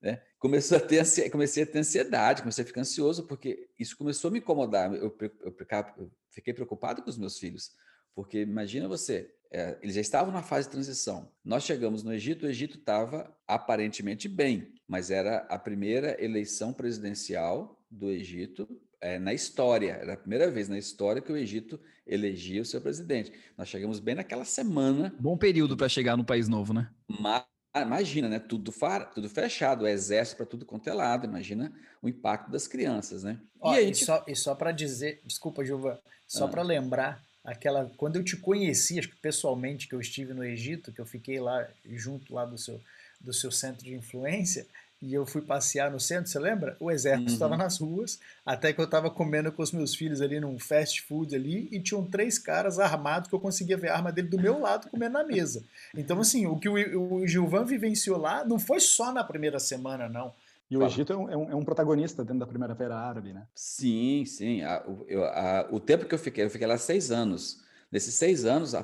Né? Começou a ter, comecei a ter ansiedade, comecei a ficar ansioso, porque isso começou a me incomodar. Eu, eu, eu fiquei preocupado com os meus filhos, porque imagina você, é, eles já estavam na fase de transição. Nós chegamos no Egito, o Egito estava aparentemente bem, mas era a primeira eleição presidencial do Egito é, na história. Era a primeira vez na história que o Egito elegia o seu presidente. Nós chegamos bem naquela semana. Bom período para chegar no país novo, né? Mas, imagina, né? Tudo, far, tudo fechado, o exército para tudo quanto é lado. Imagina o impacto das crianças, né? Ó, e, gente... e, só, e só para dizer, desculpa, Gilva, só ah. para lembrar aquela quando eu te conheci, acho que pessoalmente que eu estive no Egito, que eu fiquei lá junto lá do seu do seu centro de influência, e eu fui passear no centro, você lembra? O exército estava uhum. nas ruas, até que eu estava comendo com os meus filhos ali num fast food ali, e tinham três caras armados que eu conseguia ver a arma dele do meu lado comendo na mesa. Então, assim, o que o, o Gilvan vivenciou lá não foi só na primeira semana, não. E o Egito é um, é, um, é um, protagonista dentro da Primavera Árabe, né? Sim, sim. A, eu, a, o tempo que eu fiquei, eu fiquei lá seis anos. Nesses seis anos, a,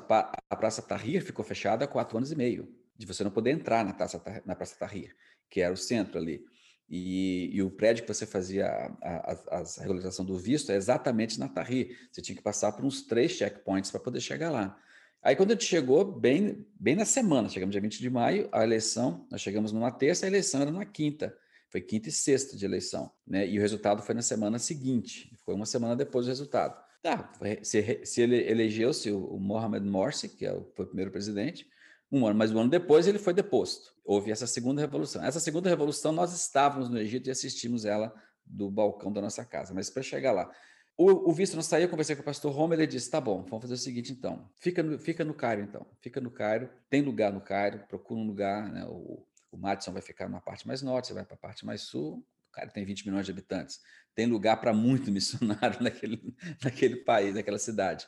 a Praça Tahrir ficou fechada há quatro anos e meio, de você não poder entrar na, taça, na Praça Tahrir que era o centro ali. E, e, o prédio que você fazia a, a, a, regularização do visto é exatamente na Tahrir. Você tinha que passar por uns três checkpoints para poder chegar lá. Aí quando a gente chegou, bem, bem na semana, chegamos dia 20 de maio, a eleição, nós chegamos numa terça, a eleição era na quinta. Foi quinta e sexta de eleição, né? E o resultado foi na semana seguinte, foi uma semana depois do resultado. Tá, se, se ele elegeu-se o, o Mohamed Morsi, que é o, foi o primeiro presidente, um ano, mas um ano depois ele foi deposto. Houve essa segunda revolução. Essa segunda revolução nós estávamos no Egito e assistimos ela do balcão da nossa casa. Mas para chegar lá, o, o visto não saiu, eu conversei com o pastor Romer, ele disse: tá bom, vamos fazer o seguinte então. Fica no, fica no Cairo, então. Fica no Cairo, tem lugar no Cairo, procura um lugar, né? O, o Madison vai ficar na parte mais norte, você vai para a parte mais sul. O Cairo tem 20 milhões de habitantes. Tem lugar para muito missionário naquele, naquele país, naquela cidade.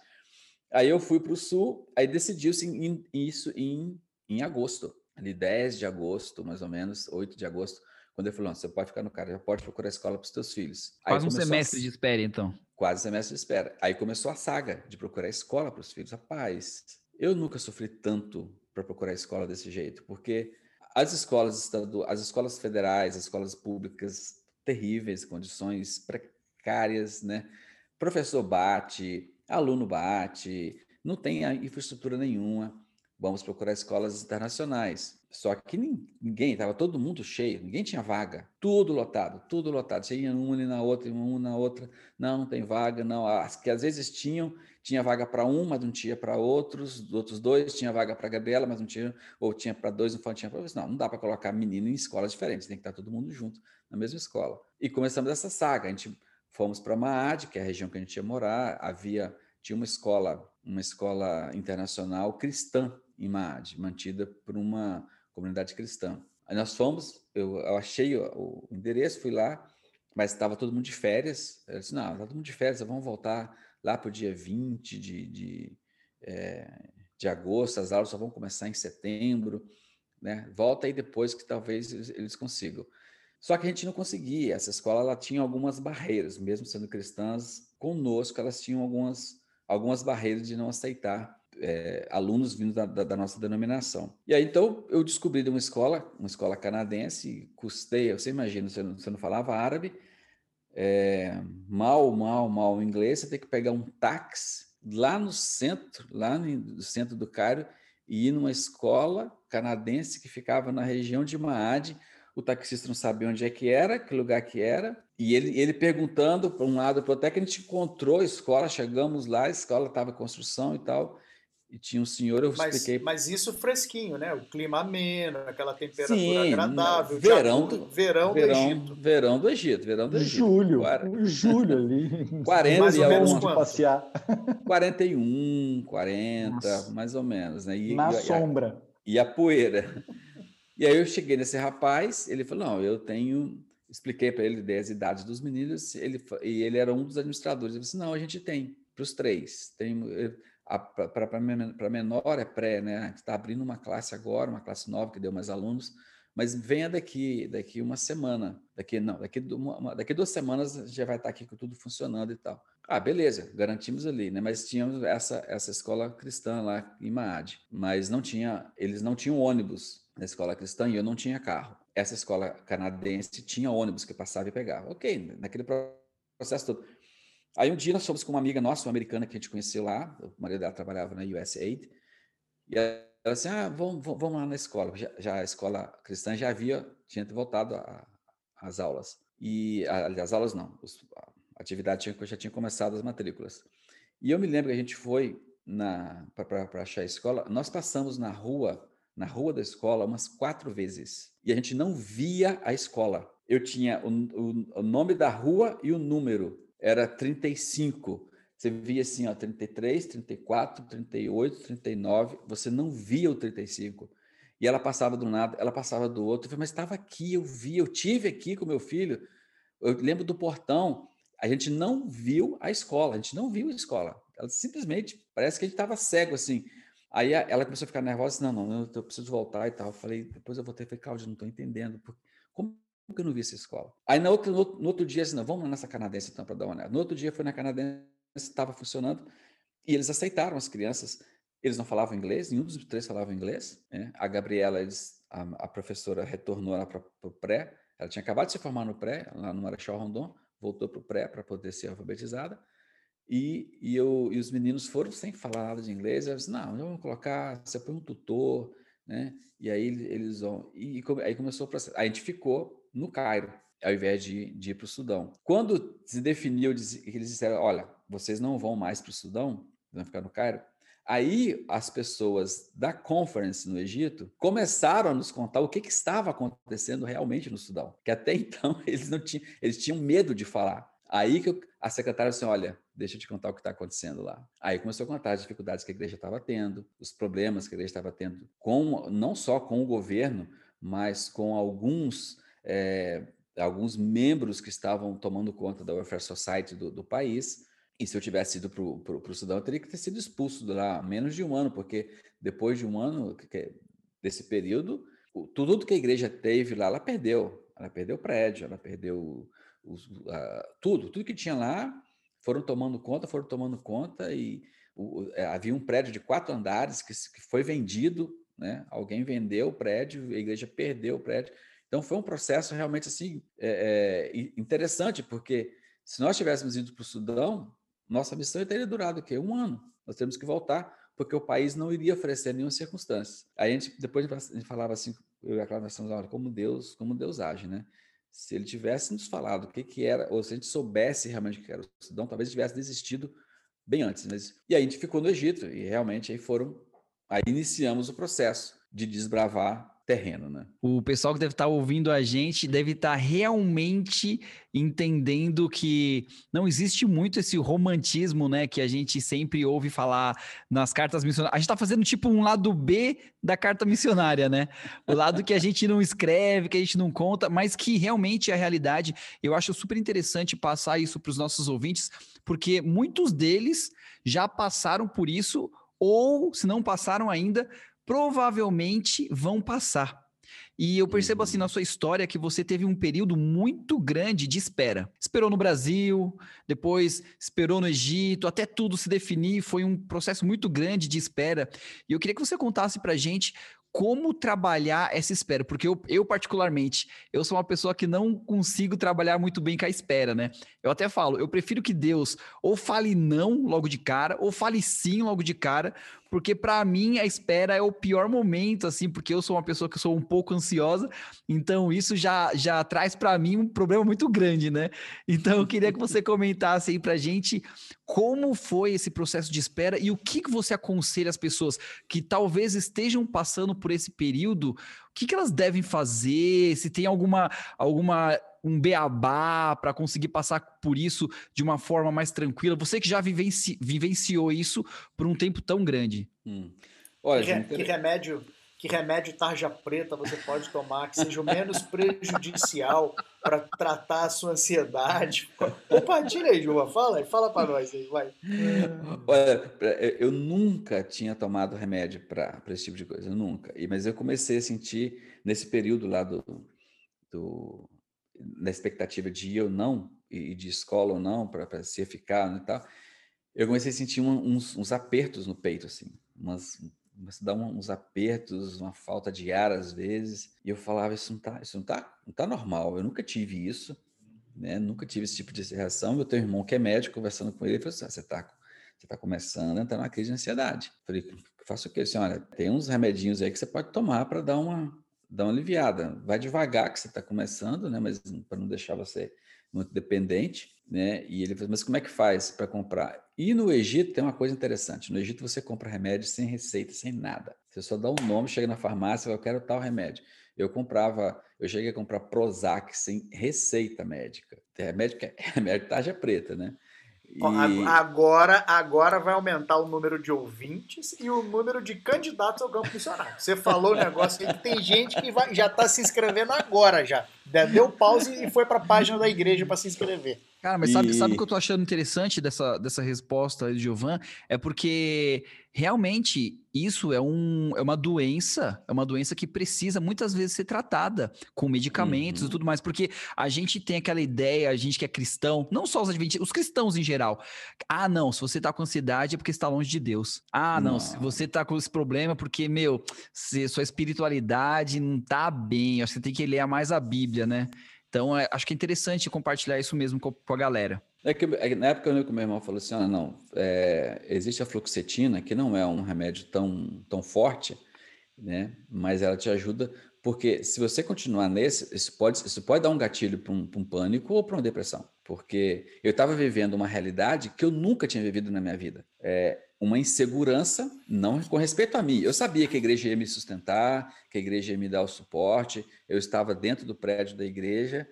Aí eu fui para o sul, aí decidiu-se isso em, em agosto, ali 10 de agosto, mais ou menos, 8 de agosto, quando ele falou: você pode ficar no cara, já pode procurar escola para os teus filhos. Quase um semestre a... de espera, então. Quase um semestre de espera. Aí começou a saga de procurar escola para os filhos. Rapaz, eu nunca sofri tanto para procurar escola desse jeito, porque as escolas estaduais, as escolas federais, as escolas públicas, terríveis, condições precárias, né? Professor bate, aluno bate, não tem infraestrutura nenhuma. Vamos procurar escolas internacionais. Só que ninguém, estava todo mundo cheio, ninguém tinha vaga, tudo lotado, tudo lotado. Você ia uma e na outra, uma na outra, não, não tem vaga, não. As que às vezes tinham, tinha vaga para um, mas não tinha para outros, outros dois, tinha vaga para a Gabriela, mas não tinha, ou tinha para dois, não tinha para Não, não dá para colocar menino em escolas diferentes, tem que estar todo mundo junto na mesma escola. E começamos essa saga, a gente fomos para Maad, que é a região que a gente ia morar, havia, tinha uma escola, uma escola internacional cristã em Maad, mantida por uma comunidade cristã. Aí nós fomos, eu, eu achei o, o, endereço, fui lá, mas estava todo mundo de férias. Eu disse, não, está todo mundo de férias, vamos voltar lá para o dia 20 de, de, é, de agosto, as aulas só vão começar em setembro, né? Volta aí depois que talvez eles, consigam. Só que a gente não conseguia. Essa escola ela tinha algumas barreiras, mesmo sendo cristãs, conosco elas tinham algumas, algumas barreiras de não aceitar é, alunos vindo da, da, da, nossa denominação. E aí, então, eu descobri de uma escola, uma escola canadense, custei, você imagina, você não, você não falava árabe, é, mal, mal, mal inglês, você tem que pegar um táxi lá no centro, lá no centro do Cairo, e ir numa escola canadense que ficava na região de Maad, o taxista não sabia onde é que era, que lugar que era, e ele, ele perguntando para um lado para o outro, até que a gente encontrou a escola, chegamos lá, a escola estava em construção e tal, e tinha um senhor, eu mas, expliquei. Mas isso fresquinho, né? O clima ameno, aquela temperatura Sim, agradável. Verão, do, verão, verão, do Egito. Verão do Egito, verão do Egito. Julho, julho ali. 40 mais ou menos de passear. 41, 40, Nossa. mais ou menos. Né? E, Na e, sombra. E a, e a poeira. E aí eu cheguei nesse rapaz, ele falou, não, eu tenho... Expliquei para ele as idades dos meninos, ele, e ele era um dos administradores. Ele disse, não, a gente tem, para os três. Tem, para menor é pré, né? A gente está abrindo uma classe agora, uma classe nova que deu mais alunos, mas venha daqui, daqui uma semana, daqui não, daqui, uma, daqui duas semanas já vai estar tá aqui com tudo funcionando e tal. Ah, beleza, garantimos ali, né? Mas tínhamos essa essa escola cristã lá em Maad, mas não tinha, eles não tinham ônibus na escola cristã e eu não tinha carro. Essa escola canadense tinha ônibus que passava e pegava. Ok, naquele processo todo. Aí um dia nós fomos com uma amiga nossa, uma americana que a gente conheceu lá, o marido dela trabalhava na USAID, e ela assim, ah, vamos, vamos lá na escola. Já, já, a escola cristã já havia, tinha voltado às aulas. E, as aulas não, os, a atividade tinha, já tinha começado as matrículas. E eu me lembro que a gente foi para achar a escola, nós passamos na rua, na rua da escola umas quatro vezes, e a gente não via a escola. Eu tinha o, o, o nome da rua e o número, era 35. Você via assim, ó, 33, 34, 38, 39, você não via o 35. E ela passava de um lado, ela passava do outro. Eu falei, mas estava aqui, eu vi, eu tive aqui com meu filho. Eu lembro do portão, a gente não viu a escola, a gente não viu a escola. Ela simplesmente, parece que a gente estava cego assim. Aí ela começou a ficar nervosa, assim, não, não, eu preciso voltar e tal. Eu falei, depois eu voltei, falei, Cláudio, não estou entendendo. Como Nunca não vi essa escola. Aí no outro, no, outro dia, assim, não, vamos nessa canadense então para dar uma olhada. No outro dia foi na canadense, estava funcionando, e eles aceitaram as crianças. Eles não falavam inglês, nenhum dos três falava inglês. Né? A Gabriela, eles, a, a professora retornou lá para o pré, ela tinha acabado de se formar no pré, lá no Marechal Rondon, voltou para o pré para poder ser alfabetizada. E, e, eu, e os meninos foram sem falar nada de inglês. Eu disse, não, vamos colocar, você põe um tutor, né? E aí eles vão. E aí começou o processo. A gente ficou no Cairo, ao invés de, de ir para o Sudão. Quando se definiu, eles disseram: olha, vocês não vão mais para o Sudão, vão ficar no Cairo. Aí as pessoas da conference no Egito começaram a nos contar o que, que estava acontecendo realmente no Sudão, que até então eles não tinham, eles tinham medo de falar. Aí que a secretária disse, olha, deixa eu te contar o que está acontecendo lá. Aí começou a contar as dificuldades que a igreja estava tendo, os problemas que a igreja estava tendo, com não só com o governo, mas com alguns é, alguns membros que estavam tomando conta da Welfare Society do, do país. E se eu tivesse ido para o Sudão, eu teria que ter sido expulso de lá menos de um ano, porque depois de um ano desse período, tudo que a igreja teve lá, ela perdeu. Ela perdeu o prédio, ela perdeu a, tudo, tudo que tinha lá foram tomando conta, foram tomando conta e o, é, havia um prédio de quatro andares que, que foi vendido, né? Alguém vendeu o prédio, a igreja perdeu o prédio. Então foi um processo realmente assim é, é, interessante, porque se nós tivéssemos ido para o Sudão, nossa missão teria durado o quê? Um ano. Nós temos que voltar, porque o país não iria oferecer nenhuma circunstância. Aí a gente, depois a gente falava assim, eu e a Cláudia, olha, como Deus, como Deus age, né? Se ele tivesse nos falado o que, que era, ou se a gente soubesse realmente o que era o Sudão, talvez tivesse desistido bem antes. Mas... E aí a gente ficou no Egito, e realmente aí foram, aí iniciamos o processo de desbravar terreno, né? O pessoal que deve estar ouvindo a gente deve estar realmente entendendo que não existe muito esse romantismo, né, que a gente sempre ouve falar nas cartas missionárias. A gente está fazendo tipo um lado B da carta missionária, né? O lado que a gente não escreve, que a gente não conta, mas que realmente é a realidade. Eu acho super interessante passar isso para os nossos ouvintes, porque muitos deles já passaram por isso ou se não passaram ainda, provavelmente vão passar. E eu percebo assim na sua história que você teve um período muito grande de espera. Esperou no Brasil, depois esperou no Egito, até tudo se definir, foi um processo muito grande de espera. E eu queria que você contasse pra gente como trabalhar essa espera, porque eu, eu, particularmente, eu sou uma pessoa que não consigo trabalhar muito bem com a espera, né? Eu até falo, eu prefiro que Deus ou fale não logo de cara, ou fale sim logo de cara, porque para mim a espera é o pior momento, assim, porque eu sou uma pessoa que sou um pouco ansiosa, então isso já, já traz para mim um problema muito grande, né? Então eu queria que você comentasse aí pra gente como foi esse processo de espera e o que, que você aconselha as pessoas que talvez estejam passando por esse período, o que, que elas devem fazer, se tem alguma, alguma um beabá para conseguir passar por isso de uma forma mais tranquila? Você que já vivenci, vivenciou isso por um tempo tão grande. Hum. Olha, que, que remédio que remédio tarja preta você pode tomar que seja o menos prejudicial para tratar a sua ansiedade. Compartilha aí, Juba. Fala aí, fala para nós aí, vai. Olha, eu nunca tinha tomado remédio para esse tipo de coisa, nunca. Mas eu comecei a sentir nesse período lá do, do na expectativa de ir ou não, e de escola ou não, para se ficar né, e tal, eu comecei a sentir uns, uns, apertos no peito, assim, umas, umas dá uns apertos, uma falta de ar às vezes, e eu falava, isso não tá, isso não tá, não tá normal, eu nunca tive isso, né, nunca tive esse tipo de reação, eu tenho um irmão que é médico, conversando com ele, ele falou assim, ah, você tá, você tá começando a entrar numa crise de ansiedade. Falei, faço o quê? Assim, olha, tem uns remedinhos aí que você pode tomar para dar uma, dá uma aliviada. Vai devagar que você está começando, né? Mas para não deixar você muito dependente, né? E ele falou, mas como é que faz para comprar? E no Egito tem uma coisa interessante. No Egito você compra remédio sem receita, sem nada. Você só dá um nome, chega na farmácia, eu quero tal remédio. Eu comprava, eu cheguei a comprar Prozac sem receita médica. Remédio que é remédio tarja preta, né? E... Agora, agora vai aumentar o número de ouvintes e o número de candidatos ao campo missionário. Você falou o negócio que tem gente que vai, já está se inscrevendo agora já. Deu pause e foi para a página da igreja para se inscrever. Cara, mas sabe, e... sabe o que eu tô achando interessante dessa, dessa resposta de Giovan? É porque realmente isso é, um, é uma doença, é uma doença que precisa muitas vezes ser tratada com medicamentos uhum. e tudo mais, porque a gente tem aquela ideia, a gente que é cristão, não só os adventistas, os cristãos em geral. Ah, não, se você tá com ansiedade é porque está longe de Deus. Ah, não, não. se você tá com esse problema é porque, meu, se sua espiritualidade não tá bem, acho que você tem que ler mais a Bíblia, né? Então, é, acho que é interessante compartilhar isso mesmo com, com a galera. É que, é, na época eu lembro que meu irmão falou assim, ah, não, é, existe a fluoxetina, que não é um remédio tão, tão forte, né? Mas ela te ajuda, porque se você continuar nesse, isso pode, isso pode dar um gatilho para um, um, pânico ou para uma depressão. Porque eu estava vivendo uma realidade que eu nunca tinha vivido na minha vida. É uma insegurança, não com respeito a mim. Eu sabia que a igreja ia me sustentar, que a igreja ia me dar o suporte, eu estava dentro do prédio da igreja,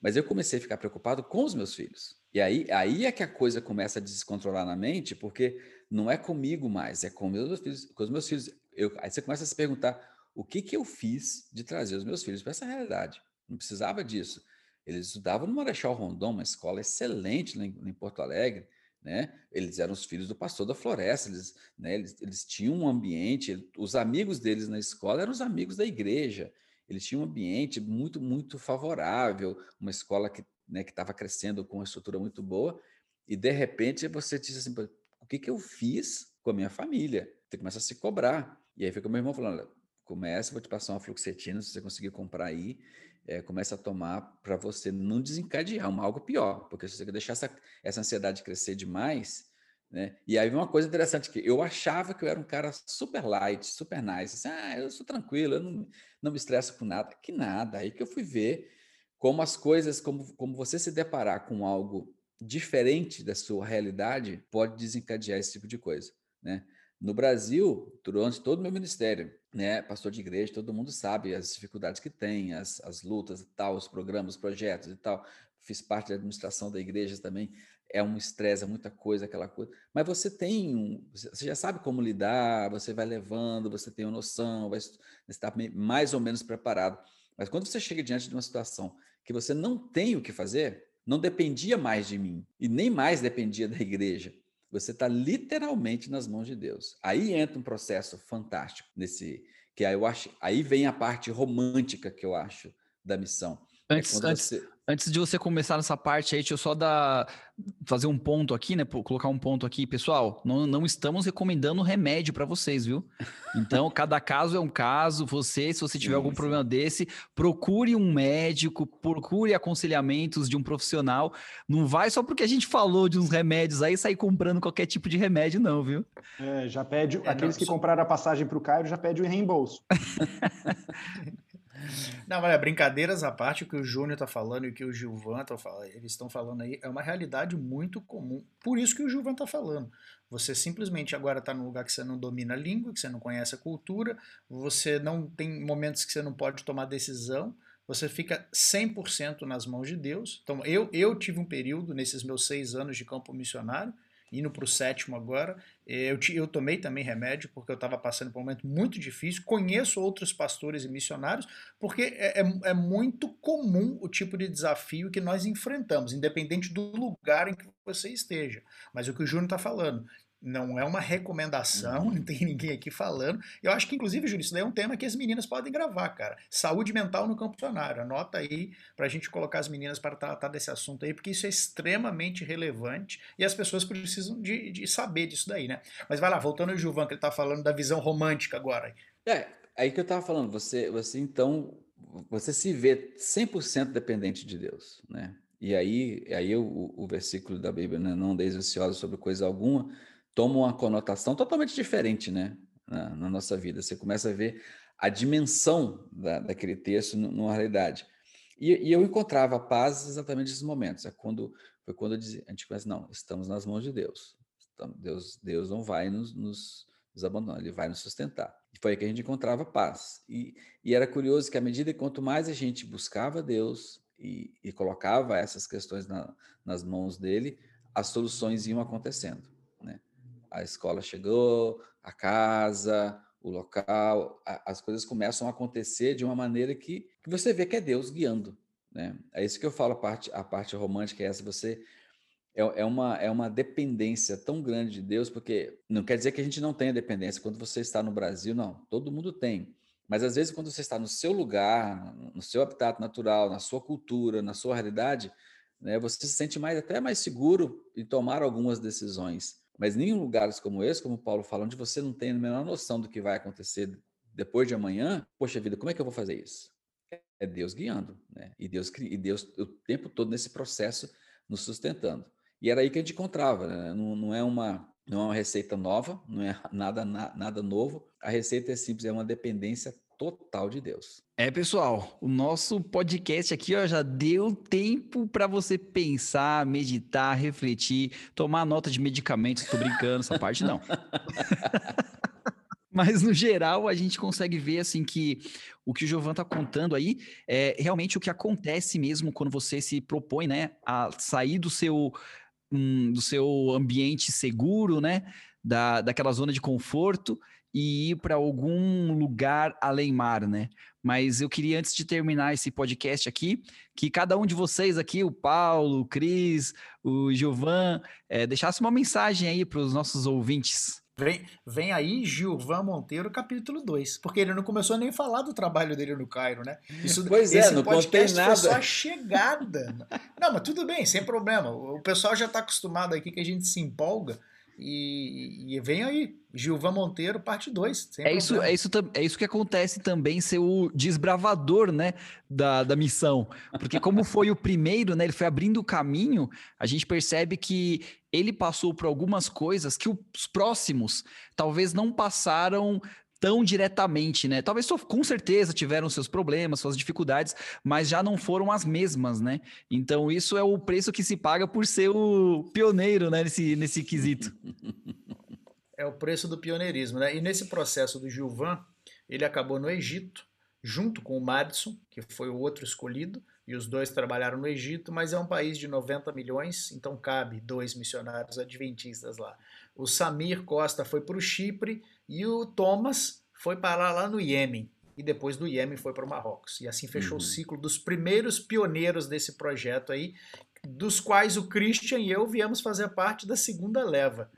mas eu comecei a ficar preocupado com os meus filhos. E aí, aí é que a coisa começa a descontrolar na mente, porque não é comigo mais, é com, meus filhos, com os meus filhos. Eu, aí você começa a se perguntar: o que, que eu fiz de trazer os meus filhos para essa realidade? Não precisava disso. Eles estudavam no Marechal Rondon, uma escola excelente em, Porto Alegre. Né? Eles eram os filhos do pastor da floresta, eles, né, eles, eles tinham um ambiente, os amigos deles na escola eram os amigos da igreja, eles tinham um ambiente muito, muito favorável, uma escola que né, estava crescendo com uma estrutura muito boa, e de repente você diz assim, o que, que eu fiz com a minha família? Você começa a se cobrar. E aí fica o meu irmão falando, começa, vou te passar uma fluoxetina, se você conseguir comprar aí, é, começa a tomar para você não desencadear uma, algo pior, porque se você deixar essa, essa ansiedade crescer demais, né? E aí uma coisa interessante que eu achava que eu era um cara super light, super nice, assim, ah, eu sou tranquilo, eu não, não me estresso com nada, que nada. Aí que eu fui ver como as coisas, como, como você se deparar com algo diferente da sua realidade pode desencadear esse tipo de coisa, né? No Brasil, durante todo o meu ministério, né, pastor de igreja, todo mundo sabe as dificuldades que tem, as, as lutas e tal, os programas, os projetos e tal. Fiz parte da administração da igreja também. É um estresse, é muita coisa, aquela coisa. Mas você tem um, você já sabe como lidar, você vai levando, você tem uma noção, vai estar mais ou menos preparado. Mas quando você chega diante de uma situação que você não tem o que fazer, não dependia mais de mim e nem mais dependia da igreja você está literalmente nas mãos de Deus. Aí entra um processo fantástico nesse que aí eu acho, aí vem a parte romântica que eu acho da missão. Antes, é antes, você... Antes de você começar nessa parte aí, deixa eu só dar, fazer um ponto aqui, né? Colocar um ponto aqui. Pessoal, não, não estamos recomendando remédio para vocês, viu? Então, cada caso é um caso. Você, se você tiver algum problema desse, procure um médico, procure aconselhamentos de um profissional. Não vai só porque a gente falou de uns remédios aí sair comprando qualquer tipo de remédio, não, viu? É, já pede, é, aqueles não, que só... compraram a passagem para o Cairo já pede o reembolso. Não, olha, brincadeiras à parte, o que o Júnior está falando e o que o Gilvan tá falando, eles estão falando aí, é uma realidade muito comum. Por isso que o Gilvan está falando. Você simplesmente agora está num lugar que você não domina a língua, que você não conhece a cultura, você não tem momentos que você não pode tomar decisão, você fica 100% nas mãos de Deus. Então, eu, eu tive um período, nesses meus seis anos de campo missionário, indo para o sétimo agora. Eu, eu tomei também remédio porque eu estava passando por um momento muito difícil. Conheço outros pastores e missionários porque é, é, é, muito comum o tipo de desafio que nós enfrentamos, independente do lugar em que você esteja. Mas o que o Júnior está falando, não é uma recomendação, uhum. não tem ninguém aqui falando. Eu acho que, inclusive, Júlio, isso daí é um tema que as meninas podem gravar, cara. Saúde mental no campo funcionário. Anota aí para a gente colocar as meninas para tratar desse assunto aí, porque isso é extremamente relevante e as pessoas precisam de, de saber disso daí, né? Mas vai lá, voltando ao Gilvan, que ele está falando da visão romântica agora. É, aí que eu estava falando, você, você então, você se vê 100% dependente de Deus, né? E aí, aí o, o versículo da Bíblia, né? não deis ansiosos sobre coisa alguma, toma uma conotação totalmente diferente, né? Na, na, nossa vida. Você começa a ver a dimensão da, daquele texto numa realidade. E, e, eu encontrava paz exatamente nesses momentos. É quando foi quando dizia, a gente começa, não, estamos nas mãos de Deus. Deus, Deus não vai nos, nos, nos, abandonar, Ele vai nos sustentar. E foi aí que a gente encontrava paz. E, e era curioso que à medida que quanto mais a gente buscava Deus e, e colocava essas questões na, nas mãos dele, as soluções iam acontecendo a escola chegou, a casa, o local, a, as coisas começam a acontecer de uma maneira que, que você vê que é Deus guiando. Né? É isso que eu falo, a parte, a parte romântica é essa, você é, é, uma, é uma dependência tão grande de Deus, porque não quer dizer que a gente não tenha dependência. Quando você está no Brasil, não, todo mundo tem. Mas às vezes, quando você está no seu lugar, no seu habitat natural, na sua cultura, na sua realidade, né, você se sente mais até mais seguro em tomar algumas decisões. Mas em lugares como esse, como o Paulo fala, onde você não tem a menor noção do que vai acontecer depois de amanhã, poxa vida, como é que eu vou fazer isso? é Deus guiando, né? E Deus, e Deus o tempo todo nesse processo nos sustentando. E era aí que a gente encontrava, né? não, não, é uma não é uma receita nova, não é nada nada novo. A receita é simples, é uma dependência total de Deus. É, pessoal, o nosso podcast aqui ó, já deu tempo para você pensar, meditar, refletir, tomar nota de medicamentos. Tô brincando, essa parte não. Mas no geral a gente consegue ver assim que o que o Giovan está contando aí é realmente o que acontece mesmo quando você se propõe, né, a sair do seu um, do seu ambiente seguro, né, da, daquela zona de conforto e ir para algum lugar além mar, né? Mas eu queria, antes de terminar esse podcast aqui, que cada um de vocês aqui, o Paulo, o Cris, o Gilvan, é, deixasse uma mensagem aí para os nossos ouvintes. Vem, vem aí Gilvan Monteiro, capítulo 2, porque ele não começou nem a falar do trabalho dele no Cairo, né? Isso, pois é, não contei nada. Foi só a chegada. não, mas tudo bem, sem problema. O pessoal já está acostumado aqui que a gente se empolga e, e vem aí, Gilvan Monteiro, parte 2. É isso, é, isso, é isso que acontece também ser o desbravador, né, da, da missão. Porque como foi o primeiro, né, ele foi abrindo o caminho, a gente percebe que ele passou por algumas coisas que os próximos talvez não passaram tão diretamente, né? Talvez com certeza tiveram seus problemas, suas dificuldades, mas já não foram as mesmas, né? Então isso é o preço que se paga por ser o pioneiro, né, nesse, nesse quesito. É o preço do pioneirismo, né? E nesse processo do Gilvan, ele acabou no Egito, junto com o Madison, que foi o outro escolhido, e os dois trabalharam no Egito, mas é um país de 90 milhões, então cabe dois missionários adventistas lá. O Samir Costa foi para o Chipre e o Thomas foi parar lá no Iêmen. E depois do Iêmen foi para o Marrocos. E assim fechou uhum. o ciclo dos primeiros pioneiros desse projeto aí, dos quais o Christian e eu viemos fazer parte da segunda leva.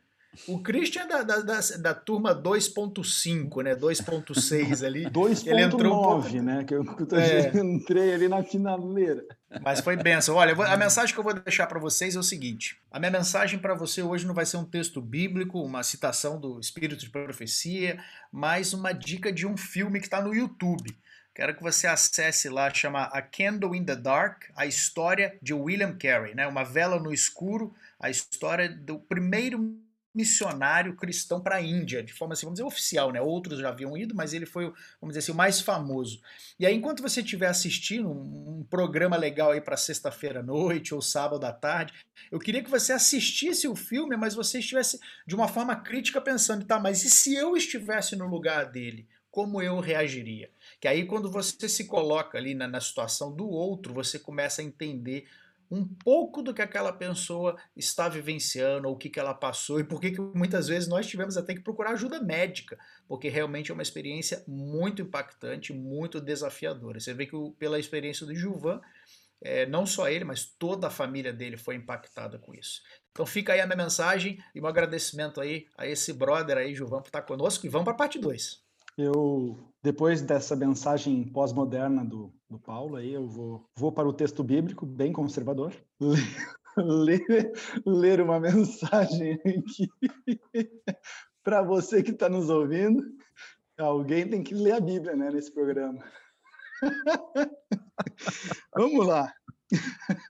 O Christian é da, da, da, da turma 2.5, né? 2.6 ali. 2.9, um né? Que eu, eu é. entrei ali na finaleira. Mas foi benção. Olha, a mensagem que eu vou deixar para vocês é o seguinte: a minha mensagem para você hoje não vai ser um texto bíblico, uma citação do Espírito de Profecia, mas uma dica de um filme que está no YouTube. Quero que você acesse lá, chama A Candle in the Dark, a história de William Carey, né? Uma vela no escuro, a história do primeiro missionário cristão para a Índia, de forma assim, vamos dizer, oficial, né? Outros já haviam ido, mas ele foi, vamos dizer assim, o mais famoso. E aí, enquanto você estiver assistindo um, programa legal aí para sexta-feira à noite ou sábado à tarde, eu queria que você assistisse o filme, mas você estivesse de uma forma crítica pensando, tá, mas e se eu estivesse no lugar dele? Como eu reagiria? Que aí, quando você se coloca ali na, na situação do outro, você começa a entender um pouco do que aquela pessoa está vivenciando, ou o que, que ela passou, e por que, muitas vezes nós tivemos até que procurar ajuda médica, porque realmente é uma experiência muito impactante, muito desafiadora. Você vê que pela experiência do Gilvan, é, não só ele, mas toda a família dele foi impactada com isso. Então fica aí a minha mensagem e um agradecimento aí a esse brother aí, Gilvan, por estar conosco, e vamos para a parte 2. Eu, depois dessa mensagem pós-moderna do, do Paulo, aí eu vou, vou para o texto bíblico, bem conservador, ler, ler uma mensagem aqui para você que está nos ouvindo. Alguém tem que ler a Bíblia né, nesse programa. Vamos lá.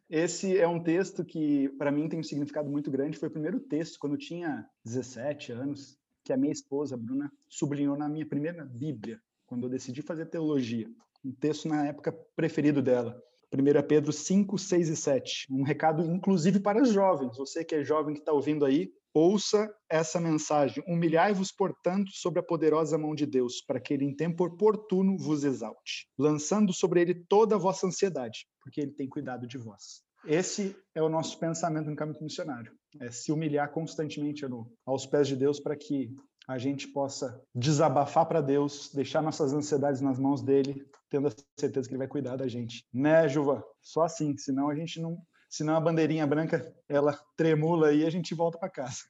Esse é um texto que, para mim, tem um significado muito grande. Foi o primeiro texto, quando eu tinha 17 anos, que a minha esposa, Bruna, sublinhou na minha primeira Bíblia, quando eu decidi fazer teologia. Um texto na época preferido dela. 1 Pedro 5, 6 e 7. Um recado, inclusive, para os jovens. Você que é jovem que está ouvindo aí, ouça essa mensagem. Humilhai-vos, portanto, sobre a poderosa mão de Deus, para que ele, em tempo oportuno, vos exalte, lançando sobre ele toda a vossa ansiedade, porque ele tem cuidado de vós. Esse é o nosso pensamento no caminho missionário. É se humilhar constantemente no, aos pés de Deus para que a gente possa desabafar para Deus, deixar nossas ansiedades nas mãos dele, tendo a certeza que ele vai cuidar da gente. Né, Juva? Só assim, senão a gente não, senão a bandeirinha branca ela tremula e a gente volta para casa.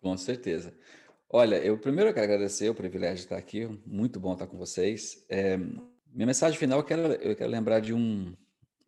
Com certeza. Olha, eu primeiro quero agradecer o privilégio de estar aqui, muito bom estar com vocês. É, minha mensagem final, eu quero, eu quero lembrar de um,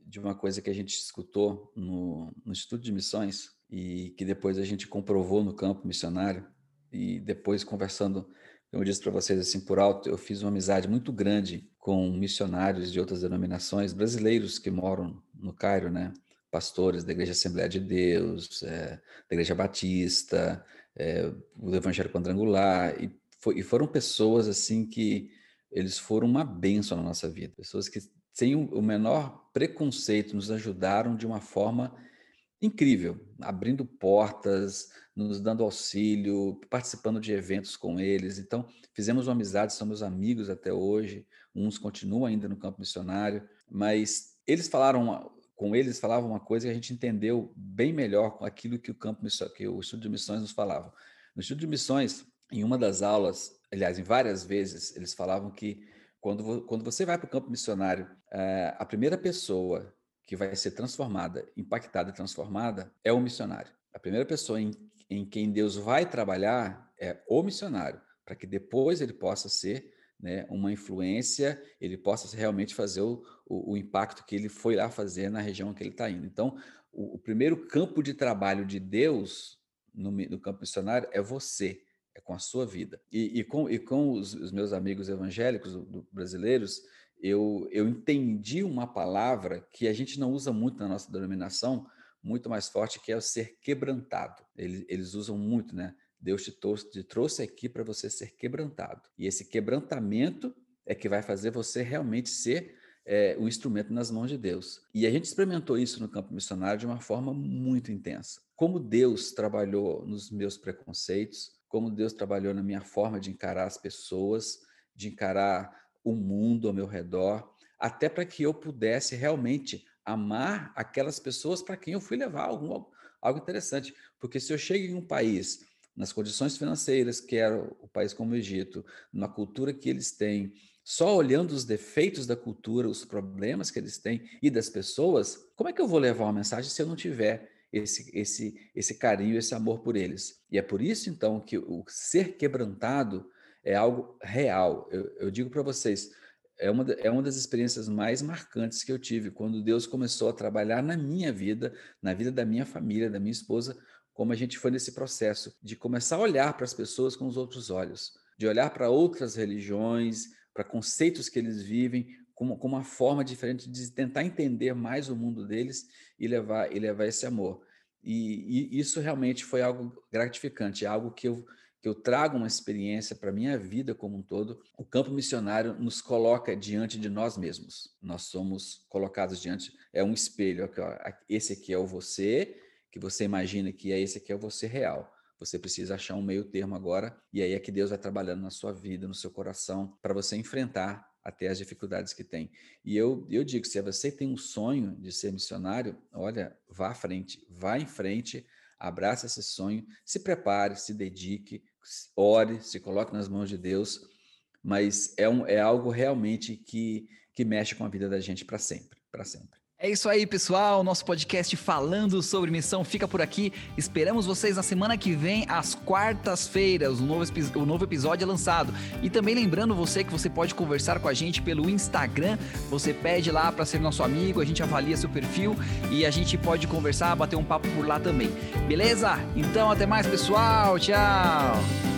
de uma coisa que a gente escutou no, no estudo de missões e que depois a gente comprovou no campo missionário e depois conversando Como eu disse para vocês assim por alto, eu fiz uma amizade muito grande com missionários de outras denominações, brasileiros que moram no Cairo, né? Pastores da Igreja Assembleia de Deus, é, da Igreja Batista, é, do Evangelho Quadrangular, e, foi, e foram pessoas assim que eles foram uma bênção na nossa vida. Pessoas que, sem o menor preconceito, nos ajudaram de uma forma incrível, abrindo portas, nos dando auxílio, participando de eventos com eles. Então, fizemos uma amizade, somos amigos até hoje. Uns continuam ainda no campo missionário, mas eles falaram com eles falavam uma coisa que a gente entendeu bem melhor com aquilo que o campo que o estudo de missões nos falava. No estudo de missões, em uma das aulas, aliás, em várias vezes, eles falavam que quando, quando você vai para o campo missionário, é, a primeira pessoa que vai ser transformada, impactada e transformada é o missionário. A primeira pessoa em, em quem Deus vai trabalhar é o missionário, para que depois ele possa ser né, uma influência, ele possa realmente fazer o, o, o, impacto que ele foi lá fazer na região que ele está indo. Então, o, o, primeiro campo de trabalho de Deus no, no, campo missionário é você, é com a sua vida. E, e com, e com os, os meus amigos evangélicos do, do brasileiros, eu, eu entendi uma palavra que a gente não usa muito na nossa denominação, muito mais forte, que é o ser quebrantado. Eles, eles usam muito, né? Deus te, trouxe, te trouxe aqui para você ser quebrantado. E esse quebrantamento é que vai fazer você realmente ser é, um instrumento nas mãos de Deus. E a gente experimentou isso no campo missionário de uma forma muito intensa. Como Deus trabalhou nos meus preconceitos, como Deus trabalhou na minha forma de encarar as pessoas, de encarar o mundo ao meu redor, até para que eu pudesse realmente amar aquelas pessoas para quem eu fui levar algum, algo interessante. Porque se eu chego em um país, nas condições financeiras que era o país como o Egito, na cultura que eles têm, só olhando os defeitos da cultura, os problemas que eles têm e das pessoas, como é que eu vou levar uma mensagem se eu não tiver esse, esse, esse carinho, esse amor por eles? E é por isso, então, que o ser quebrantado é algo real. Eu, eu digo para vocês, é uma, é uma das experiências mais marcantes que eu tive quando Deus começou a trabalhar na minha vida, na vida da minha família, da minha esposa, como a gente foi nesse processo de começar a olhar para as pessoas com os outros olhos, de olhar para outras religiões, para conceitos que eles vivem, como, como uma forma diferente de tentar entender mais o mundo deles e levar, e levar esse amor. E, e isso realmente foi algo gratificante, algo que eu que eu trago uma experiência para a minha vida como um todo, o campo missionário nos coloca diante de nós mesmos. Nós somos colocados diante, é um espelho. Esse aqui é o você, que você imagina que é esse aqui é o você real. Você precisa achar um meio termo agora, e aí é que Deus vai trabalhando na sua vida, no seu coração, para você enfrentar até as dificuldades que tem. E eu, eu digo, se você tem um sonho de ser missionário, olha, vá à frente, vá em frente, abraça esse sonho, se prepare, se dedique, ore, se coloque nas mãos de Deus, mas é, um, é algo realmente que, que mexe com a vida da gente para sempre, para sempre. É isso aí, pessoal. Nosso podcast falando sobre missão fica por aqui. Esperamos vocês na semana que vem, às quartas-feiras. O novo, episódio é lançado. E também lembrando você que você pode conversar com a gente pelo Instagram. Você pede lá para ser nosso amigo, a gente avalia seu perfil e a gente pode conversar, bater um papo por lá também. Beleza? Então, até mais, pessoal. Tchau.